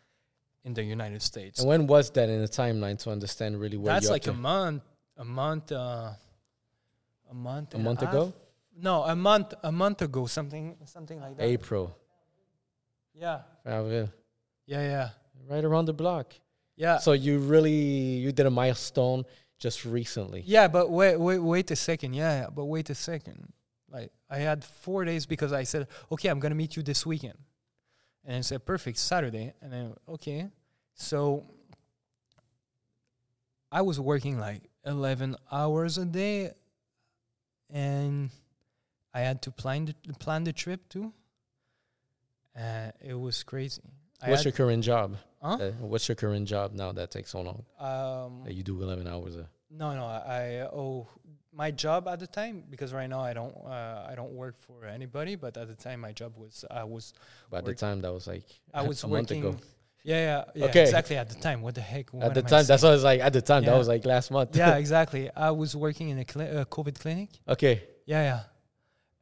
in the United States. And when was that in the timeline to understand really where That's like a month, a month, uh, a month, a month ago? No, a month, a month ago, something, something like that. April. Yeah, Avril. yeah, yeah, Right around the block. yeah. So you really you did a milestone just recently. Yeah, but wait, wait, wait a second. Yeah, but wait a second. Like I had four days because I said, okay, I'm gonna meet you this weekend, and I said, perfect, Saturday, and then okay, so I was working like eleven hours a day, and I had to plan the plan the trip too. Uh, it was crazy. I What's your current job? Huh? Uh, what's your current job now that takes so long? um, That you do 11 hours a No, no. I oh my job at the time because right now I don't uh, I don't work for anybody. But at the time, my job was I was But at the time, that was like I was a month working. ago. Yeah, yeah, yeah. Okay. Exactly at the time. What the heck? At the time, that's what I was like. At the time, that was like last month. yeah, exactly. I was working in a cli- uh, COVID clinic. okay. Yeah, yeah.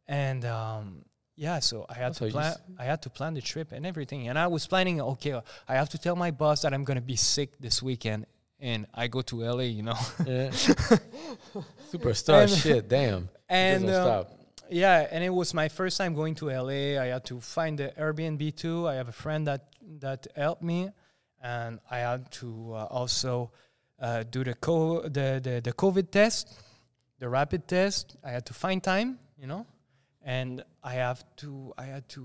And um, yeah, so I had So to you plan. I had to plan the trip and everything, and I was planning. Okay, I have to tell my boss that I'm gonna be sick this weekend, and I go to LA. You know, Yeah. Superstar And- shit. Damn. and uh, yeah, and it was my first time going to LA. I had to find the Airbnb too. I have a friend that that helped me, and I had to uh, also uh, do the co the, the the COVID test, the rapid test. I had to find time, you know, and I have to I had to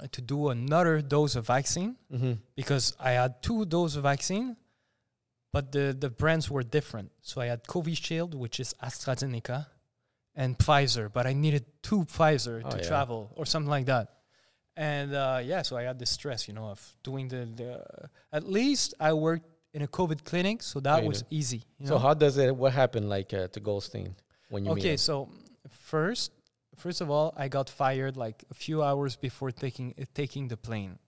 um, to do another dose of vaccine Mm-hmm. because I had two doses of vaccine, but the, the brands were different. So I had Covishield, which is AstraZeneca, and Pfizer, but I needed two Pfizer Oh, to yeah. travel or something like that. And uh, yeah, so I had the stress, you know, of doing the, the at least I worked in a COVID clinic, so that Oh, was did. easy. You So know? how does it? What happened like uh, to Goldstein when you meet okay, so first, first of all, I got fired like a few hours before taking uh, taking the plane.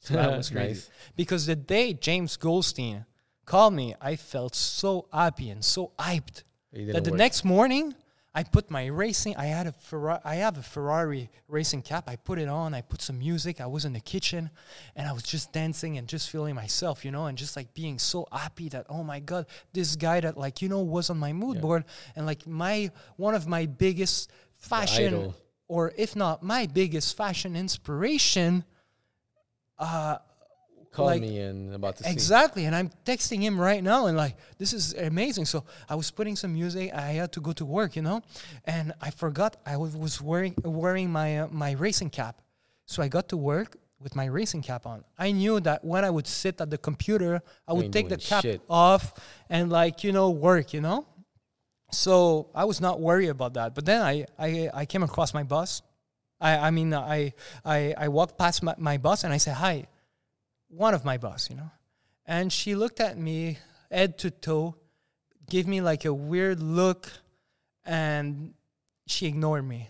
So that was crazy. nice. because the day James Goldstein called me, I felt so happy and so hyped that the work. next morning I put my racing. I had a Ferrari. I have a Ferrari racing cap. I put it on. I put some music. I was in the kitchen, and I was just dancing and just feeling myself, you know, and just like being so happy that oh my god, this guy that like you know was on my mood Yeah. board and like my one of my biggest fashion or if not my biggest fashion inspiration. Uh, Call like- me and about to. Exactly, and I'm texting him right now, and like this is amazing. So I was putting some music. I had to go to work, you know, and I forgot I was- was wearing wearing my uh, my racing cap. So I got to work with my racing cap on. I knew that when I would sit at the computer, I would take the cap shit. off and like you know work, you know. So I was not worried about that. But then I I, I came across my boss. I I mean I I I walked past my, my boss and I said hi one of my boss, you know. And she looked at me head to toe, gave me like a weird look, and she ignored me.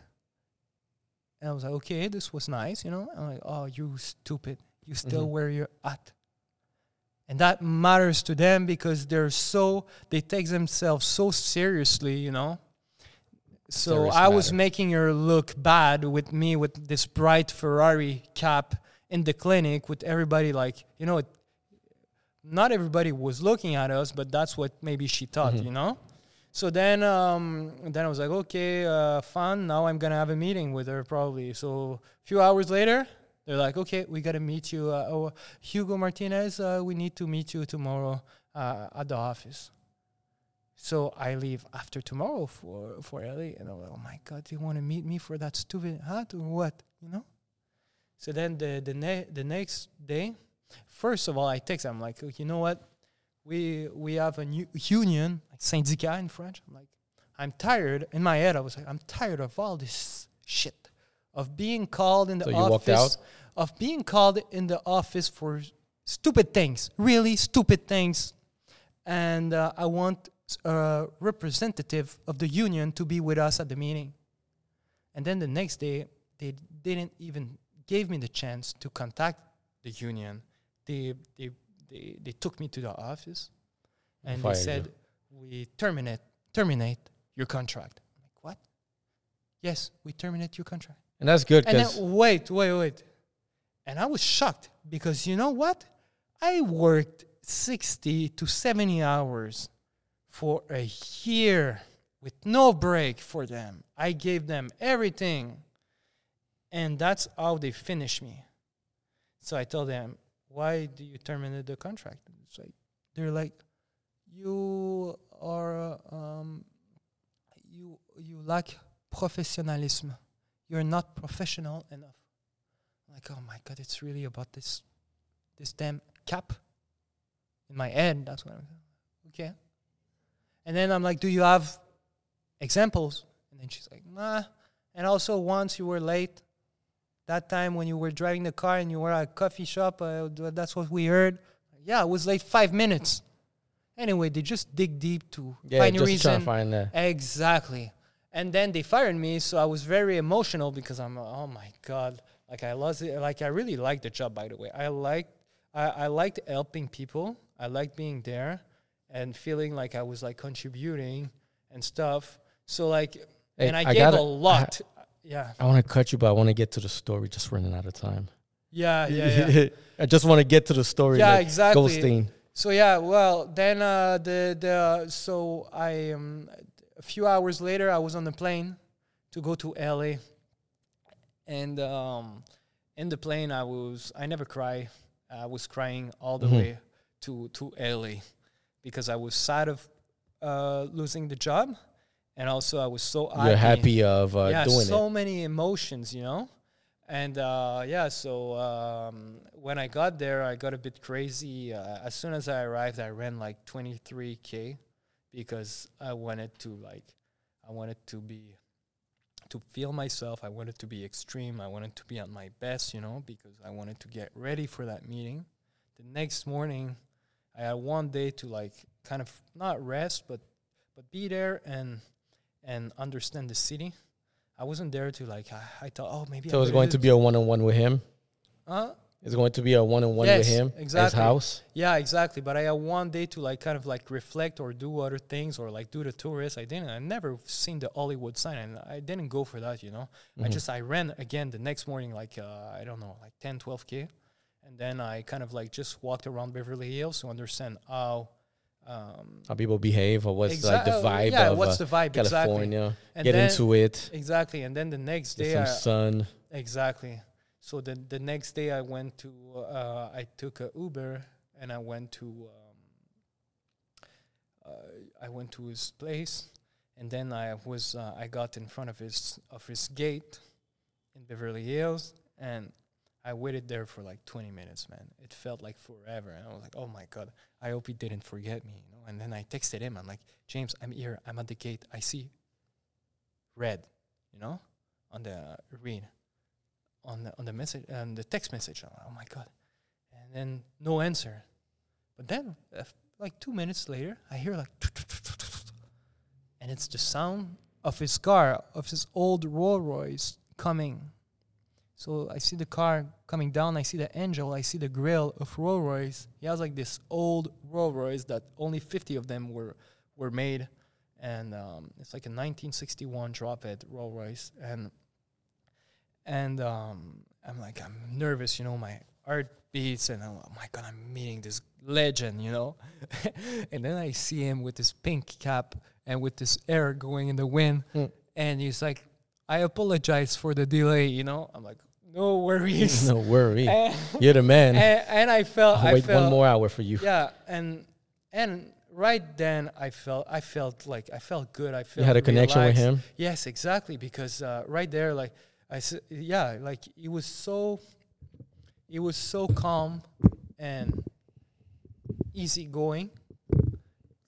And I was like, okay, this was nice, you know. I'm like, oh, you stupid. You still Mhm. where you're at. And that matters to them because they're so, they take themselves so seriously, you know. So Serious I was making her look bad with me with this bright Ferrari cap in the clinic with everybody like you know it, not everybody was looking at us but that's what maybe she thought Mhm. you know so then um then i was like okay uh fun now i'm gonna have a meeting with her probably so a few hours later they're like okay we gotta meet you uh, oh, hugo martinez uh, we need to meet you tomorrow uh, at the office so I leave after tomorrow for for LA, and I'm like, oh my god, they want to meet me for that stupid hat or what, you know? So then the the ne- the next day, first of all, I text. I'm like, you know what? We we have a new union, like syndicat in French. I'm like, I'm tired. In my head, I was like, I'm tired of all this shit, of being called in the So office, of being called in the office for stupid things, really stupid things, and uh, I want a representative of the union to be with us at the meeting. And then the next day, they didn't even give me the chance to contact the union. They they they, they took me to the office, and they Fired you. said, "We terminate terminate your contract." I'm like, what? Yes, we terminate your contract. And that's good And then wait, wait, wait. And I was shocked because you know what? I worked 60 to 70 hours for a year with no break for them. I gave them everything. And that's how they finished me. So I told them, why do you terminate the contract? It's like they're like, you are um, you you lack professionalism. You're not professional enough. Like, oh my god, it's really about this this damn cap in my head. That's what I'm okay. And then I'm like, do you have examples? And then she's like, nah. And also, once you were late, that time when you were driving the car and you were at a coffee shop, uh, that's what we heard. Yeah, I was late five minutes. Anyway, they just dig deep to yeah, find a reason. to find that. Exactly. And then they fired me, so I was very emotional because I'm, oh my god, like I lost it. Like I really liked the job, by the way. I liked, I, I liked helping people. I liked being there and feeling like I was like contributing and stuff. So like, Hey, and I, I gave gotta- a lot. yeah, I want to cut you, but I want to get to the story. Just running out of time. yeah, yeah, yeah. I just want to get to the story. yeah, like exactly. Goldstein. So yeah, well then uh, the the so I um, a few hours later I was on the plane to go to LA, and um, in the plane I was I never cry. I was crying all the Mhm. way to to LA because I was sad of uh, losing the job, and also I was so You're happy of uh, yeah, doing so it. many emotions, you know. And uh, yeah, so um, when I got there, I got a bit crazy. Uh, as soon as I arrived, I ran like 23k because I wanted to like, I wanted to be, to feel myself. I wanted to be extreme. I wanted to be at my best, you know, because I wanted to get ready for that meeting. The next morning, I had one day to like kind of not rest, but but be there and and understand the city. I wasn't there to like. I, I thought, oh, maybe. So I'm it's gonna to be a one on one with him. Uh, It's going to be a one on one Yes, with him. His exactly. house. yeah, exactly. But I had one day to like kind of like reflect or do other things or like do the tourist. I didn't. I never seen the Hollywood sign, and I didn't go for that. You know, I Mhm. just I ran again the next morning, like uh, I don't know, like 10, 12 k, and then I kind of like just walked around Beverly Hills to understand how. Um, how people behave or what's exact- like the uh, vibe yeah, of what's uh, the vibe exactly? California. And Get then, into it. exactly, and then the next Get day, some I, sun. Exactly. So the the next day I went to uh, I took a Uber and I went to um, uh, I went to his place. And then I was uh, I got in front of his of his gate in Beverly Hills and I waited there for like 20 minutes man. It felt like forever. And I was like oh my god I hope he didn't forget me you know? And then I texted him. I'm like James I'm here. I'm at the gate. I see red you know on the read on the on the message the text message. Like, oh my god! And then no answer. But then, uh, like two minutes later, I hear like, and it's the sound of his car, of his old Rolls Royce coming. So I see the car coming down. I see the angel. I see the grill of Rolls Royce. He has like this old Rolls Royce that only 50 of them were were made, and um, it's like a 1961 drop head Rolls Royce, and and um, I'm like I'm nervous, you know, my heart beats, and I'm oh my god, I'm meeting this legend, you know, and then I see him with this pink cap and with this air going in the wind, Mm. and he's like, I apologize for the delay, you know. I'm like, no worries. no worry. and, You're the man. and, and I felt, I'll I wait felt, one more hour for you. yeah, and and right then I felt, I felt like I felt good. I felt You had a connection with him. Yes, exactly. Because uh, right there, like I said, yeah, like it was so, it was so calm and easygoing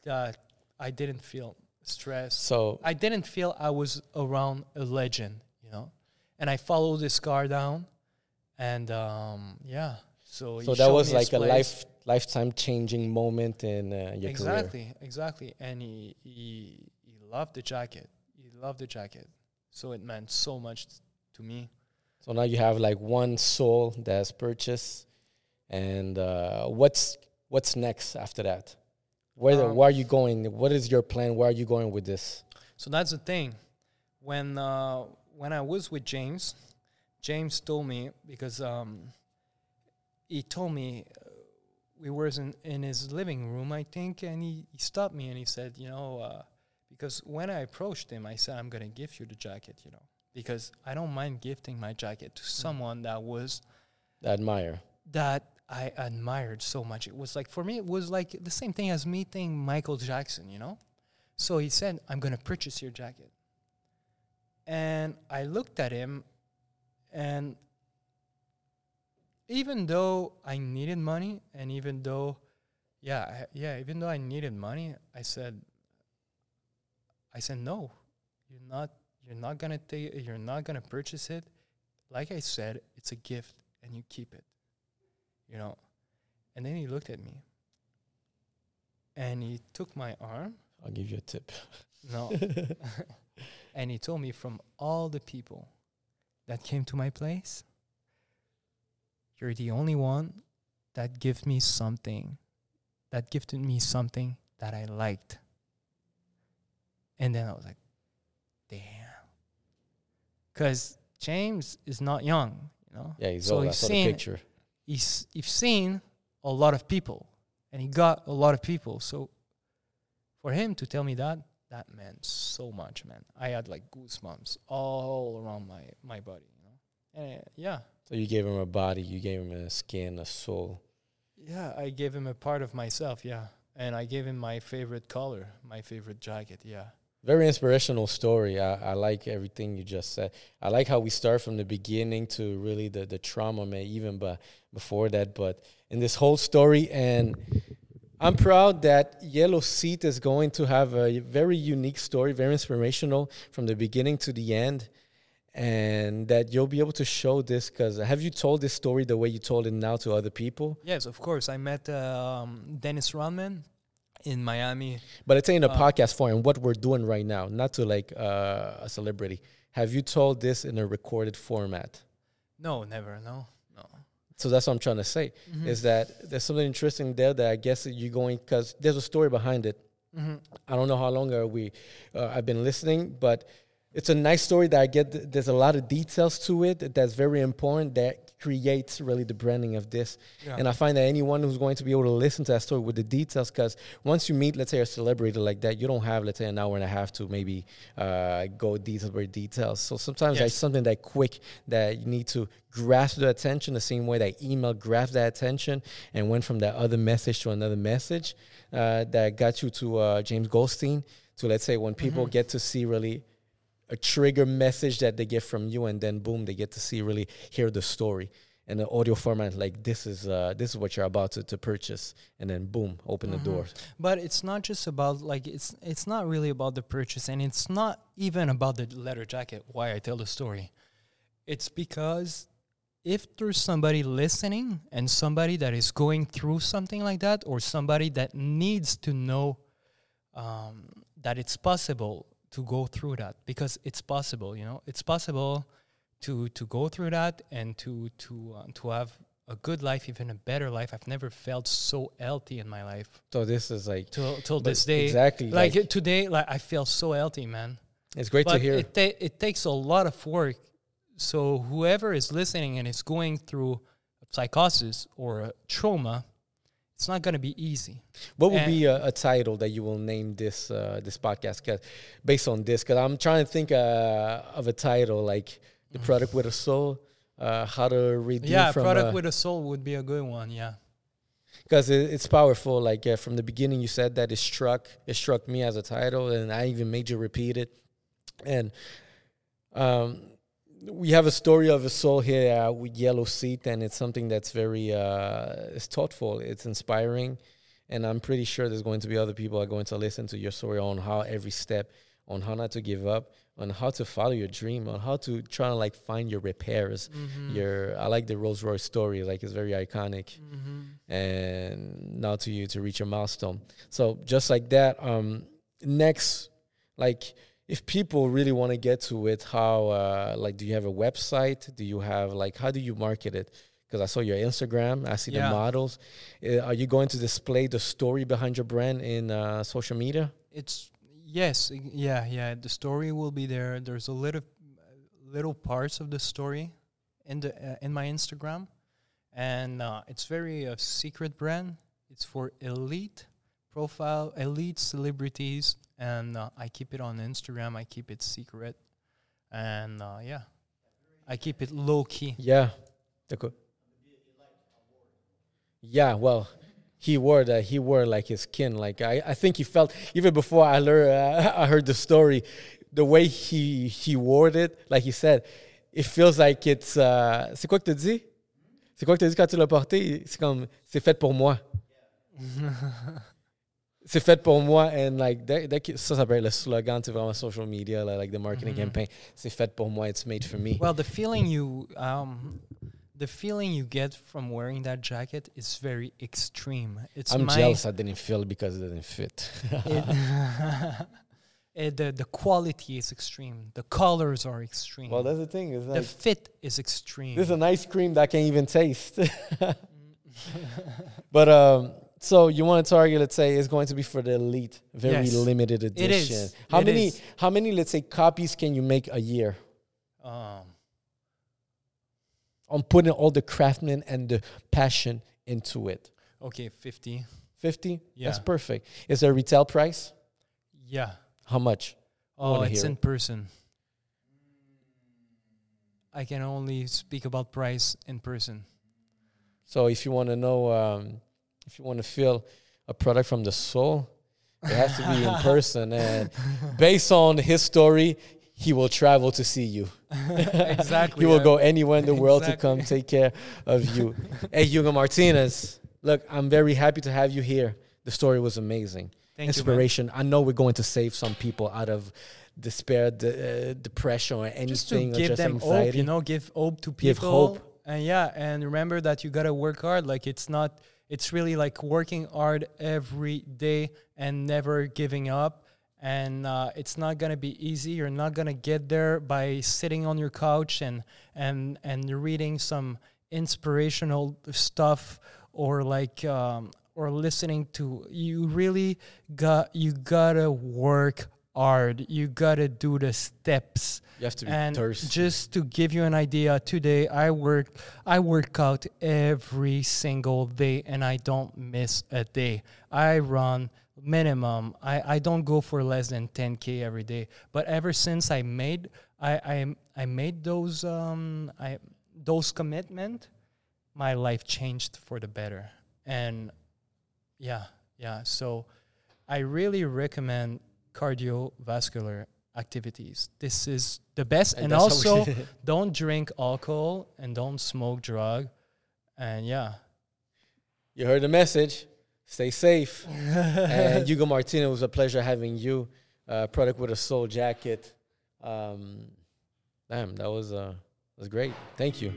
that I didn't feel stressed. So I didn't feel I was around a legend, you know. And I followed this car down, and um, yeah. So so that was like a life lifetime changing moment in uh, your career. exactly exactly and he, he he loved the jacket he loved the jacket so it meant so much to me So now you have like one soul that's purchased, and uh, what's what's next after that? Where Um, where are you going? What is your plan? Where are you going with this? so that's the thing when uh, when i was with james james told me because um, he told me uh, we were in, in his living room i think and he, he stopped me and he said you know uh, because when i approached him i said i'm going to give you the jacket you know because i don't mind gifting my jacket to mm. someone that was Admire. that I admired so much. It was like for me, it was like the same thing as meeting Michael Jackson, you know. So he said, "I'm gonna purchase your jacket," and I looked at him, and even though I needed money, and even though, yeah, I, yeah, even though I needed money, I said, I said, no, you're not, you're not gonna take, you're not gonna purchase it. Like I said, it's a gift, and you keep it you know. And then he looked at me and he took my arm. I'll give you a tip. No. and he told me from all the people that came to my place, you're the only one that gave me something, that gifted me something that I liked. And then I was like. Because James is not young, you know. Yeah, he's So old. I he's saw the seen- picture. He's he's seen a lot of people, and he got a lot of people. So for him to tell me that, that meant so much, man. I had like goosebumps all around my my body, you know. And uh, yeah, So you gave him a body, you gave him a skin, a soul. yeah, I gave him a part of myself, yeah, and I gave him my favorite color, my favorite jacket, yeah. Very inspirational story. I, I like everything you just said. I like how we start from the beginning to really the, the trauma, man, even but before that. But in this whole story, and I'm proud that Yellow Seat is going to have a very unique story, very inspirational from the beginning to the end. And that you'll be able to show this because have you told this story the way you told it now to other people? Yes, of course. I met um, Dennis Rodman in Miami. But it's in a Uh, podcast form. What we're doing right now, not to like uh, a celebrity. Have you told this in a recorded format? No, never. No, no. So that's what I'm trying to say. Mm-hmm. Is that there's something interesting there that I guess you're going because there's a story behind it. Mm-hmm. I don't know how long are we. Uh, I've been listening, but it's a nice story that I get. th- There's a lot of details to it that's very important that creates really the branding of this. Yeah. And I find that anyone who's going to be able to listen to that story with the details, because once you meet, let's say, a celebrity like that, you don't have, let's say, an hour and a half to maybe uh, go detail by details. So sometimes Yes. there's something that quick that you need to grasp the attention the same way that email grasped that attention and went from that other message to another message uh, that got you to uh, James Goldstein. To let's say when people Mhm. get to see really a trigger message that they get from you, and then boom, they get to see really hear the story in the audio format. Like this is uh, this is what you're about to, to purchase, and then boom, open Mhm. the doors. But it's not just about like it's it's not really about the purchase and it's not even about the leather jacket why I tell the story. It's because if there's somebody listening and somebody that is going through something like that or somebody that needs to know um, that it's possible to go through that because it's possible, you know, it's possible to to go through that and to to uh, to have a good life, even a better life. I've never felt so healthy in my life So this is like till till this day. exactly Like, like, today, like I feel so healthy, man. it's great to hear. it ta- it takes a lot of work. So whoever is listening and is going through psychosis or a trauma, it's not gonna be easy. What would And- be a, a title that you will name this uh, this podcast? Cause based on this, because I'm trying to think uh, of a title like the product with a soul, uh, how to redeem yeah, from product uh, with a soul would be a good one. Yeah. because it, it's powerful. Like uh, from the beginning, you said that it struck it struck me as a title, and I even made you repeat it. And um, we have a story of a soul here uh, with Yellow Seat, and it's something that's very uh, it's thoughtful, it's inspiring, and I'm pretty sure there's going to be other people are going to listen to your story on how every step, on how not to give up, on how to follow your dream, on how to try to like find your repairs. Mm-hmm. Your I like the Rolls Royce story, like it's very iconic Mm-hmm. and now to you to reach your milestone. So just like that, um, next, like if people really want to get to it, how uh, like do you have a website? Do you have like how do you market it? Because I saw your Instagram, I see Yeah. the models. Uh, are you going to display the story behind your brand in uh, social media? It's yes, yeah, yeah. The story will be there. There's a little little parts of the story in the uh, in my Instagram, and uh, it's very a secret brand. It's for elite profile, elite celebrities, and uh, I keep it on Instagram. I keep it secret, and uh, yeah, I keep it low key. Yeah. D'accord. Yeah, well, he wore that. He wore like his skin. Like I, I think he felt even before I learned, uh, I heard the story, the way he he wore it. Like he said, it feels like it's. Uh, c'est quoi que tu dis? C'est quoi que tu dis quand tu l'as porté? C'est comme c'est fait pour moi. c'est fait pour moi and like that, that, ça ça peut être le slogan tu vraiment social media like, like the marketing Mhm. campaign c'est fait pour moi it's made for me Well, the feeling you um, the feeling you get from wearing that jacket is very extreme. It's I'm my, jealous I didn't feel it because it didn't fit. It, it- the the quality is extreme. The colors are extreme. well, that's the thing. Is the like, fit is extreme. this is an ice cream that I can't even taste. but um, so you want to target? Let's say it's going to be for the elite, very Yes. limited edition. is. How It many? is. How many? Let's say copies can you make a year? Um, I'm putting all the craftsman and the passion into it. okay, 50. 50? That's perfect. Is there a retail price? Yeah. How much? Oh, it's in person. I can only speak about price in person. So if you want to know, um, if you want to feel a product from the soul, it has to be in person. And based on his story, he will travel to see you. exactly. He will I- go anywhere in the world to come take care of you. hey, Hugo Martinez, look, I'm very happy to have you here. The story was amazing. Thank you. Inspiration. I know we're going to save some people out of despair, de- uh, depression, or anything. Just to give just them anxiety. hope, you know, give hope to people. Give hope. And yeah, and remember that you gotta work hard. Like it's not, it's really like working hard every day and never giving up. And uh, it's not gonna be easy. You're not gonna get there by sitting on your couch and and and reading some inspirational stuff or like um, or listening to. You really got you gotta work hard. You gotta do the steps. You have to be and thirsty. just to give you an idea today i work i work out every single day and i don't miss a day. I run minimum i, I don't go for less than 10k every day. But ever since i made i i, I made those um i those commitment my life changed for the better. And yeah yeah. So i really recommend cardiovascular activities this is the best and, that's how we- also don't drink alcohol and don't smoke drug and yeah you heard the message. Stay safe. and Hugo Martinez, it was a pleasure having you. Uh, product with a soul jacket. Um, damn, that was uh, was great. Thank you,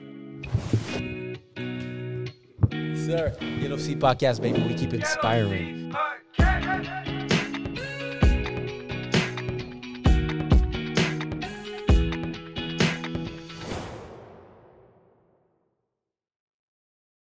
sir. You know, see podcast, baby. We keep inspiring.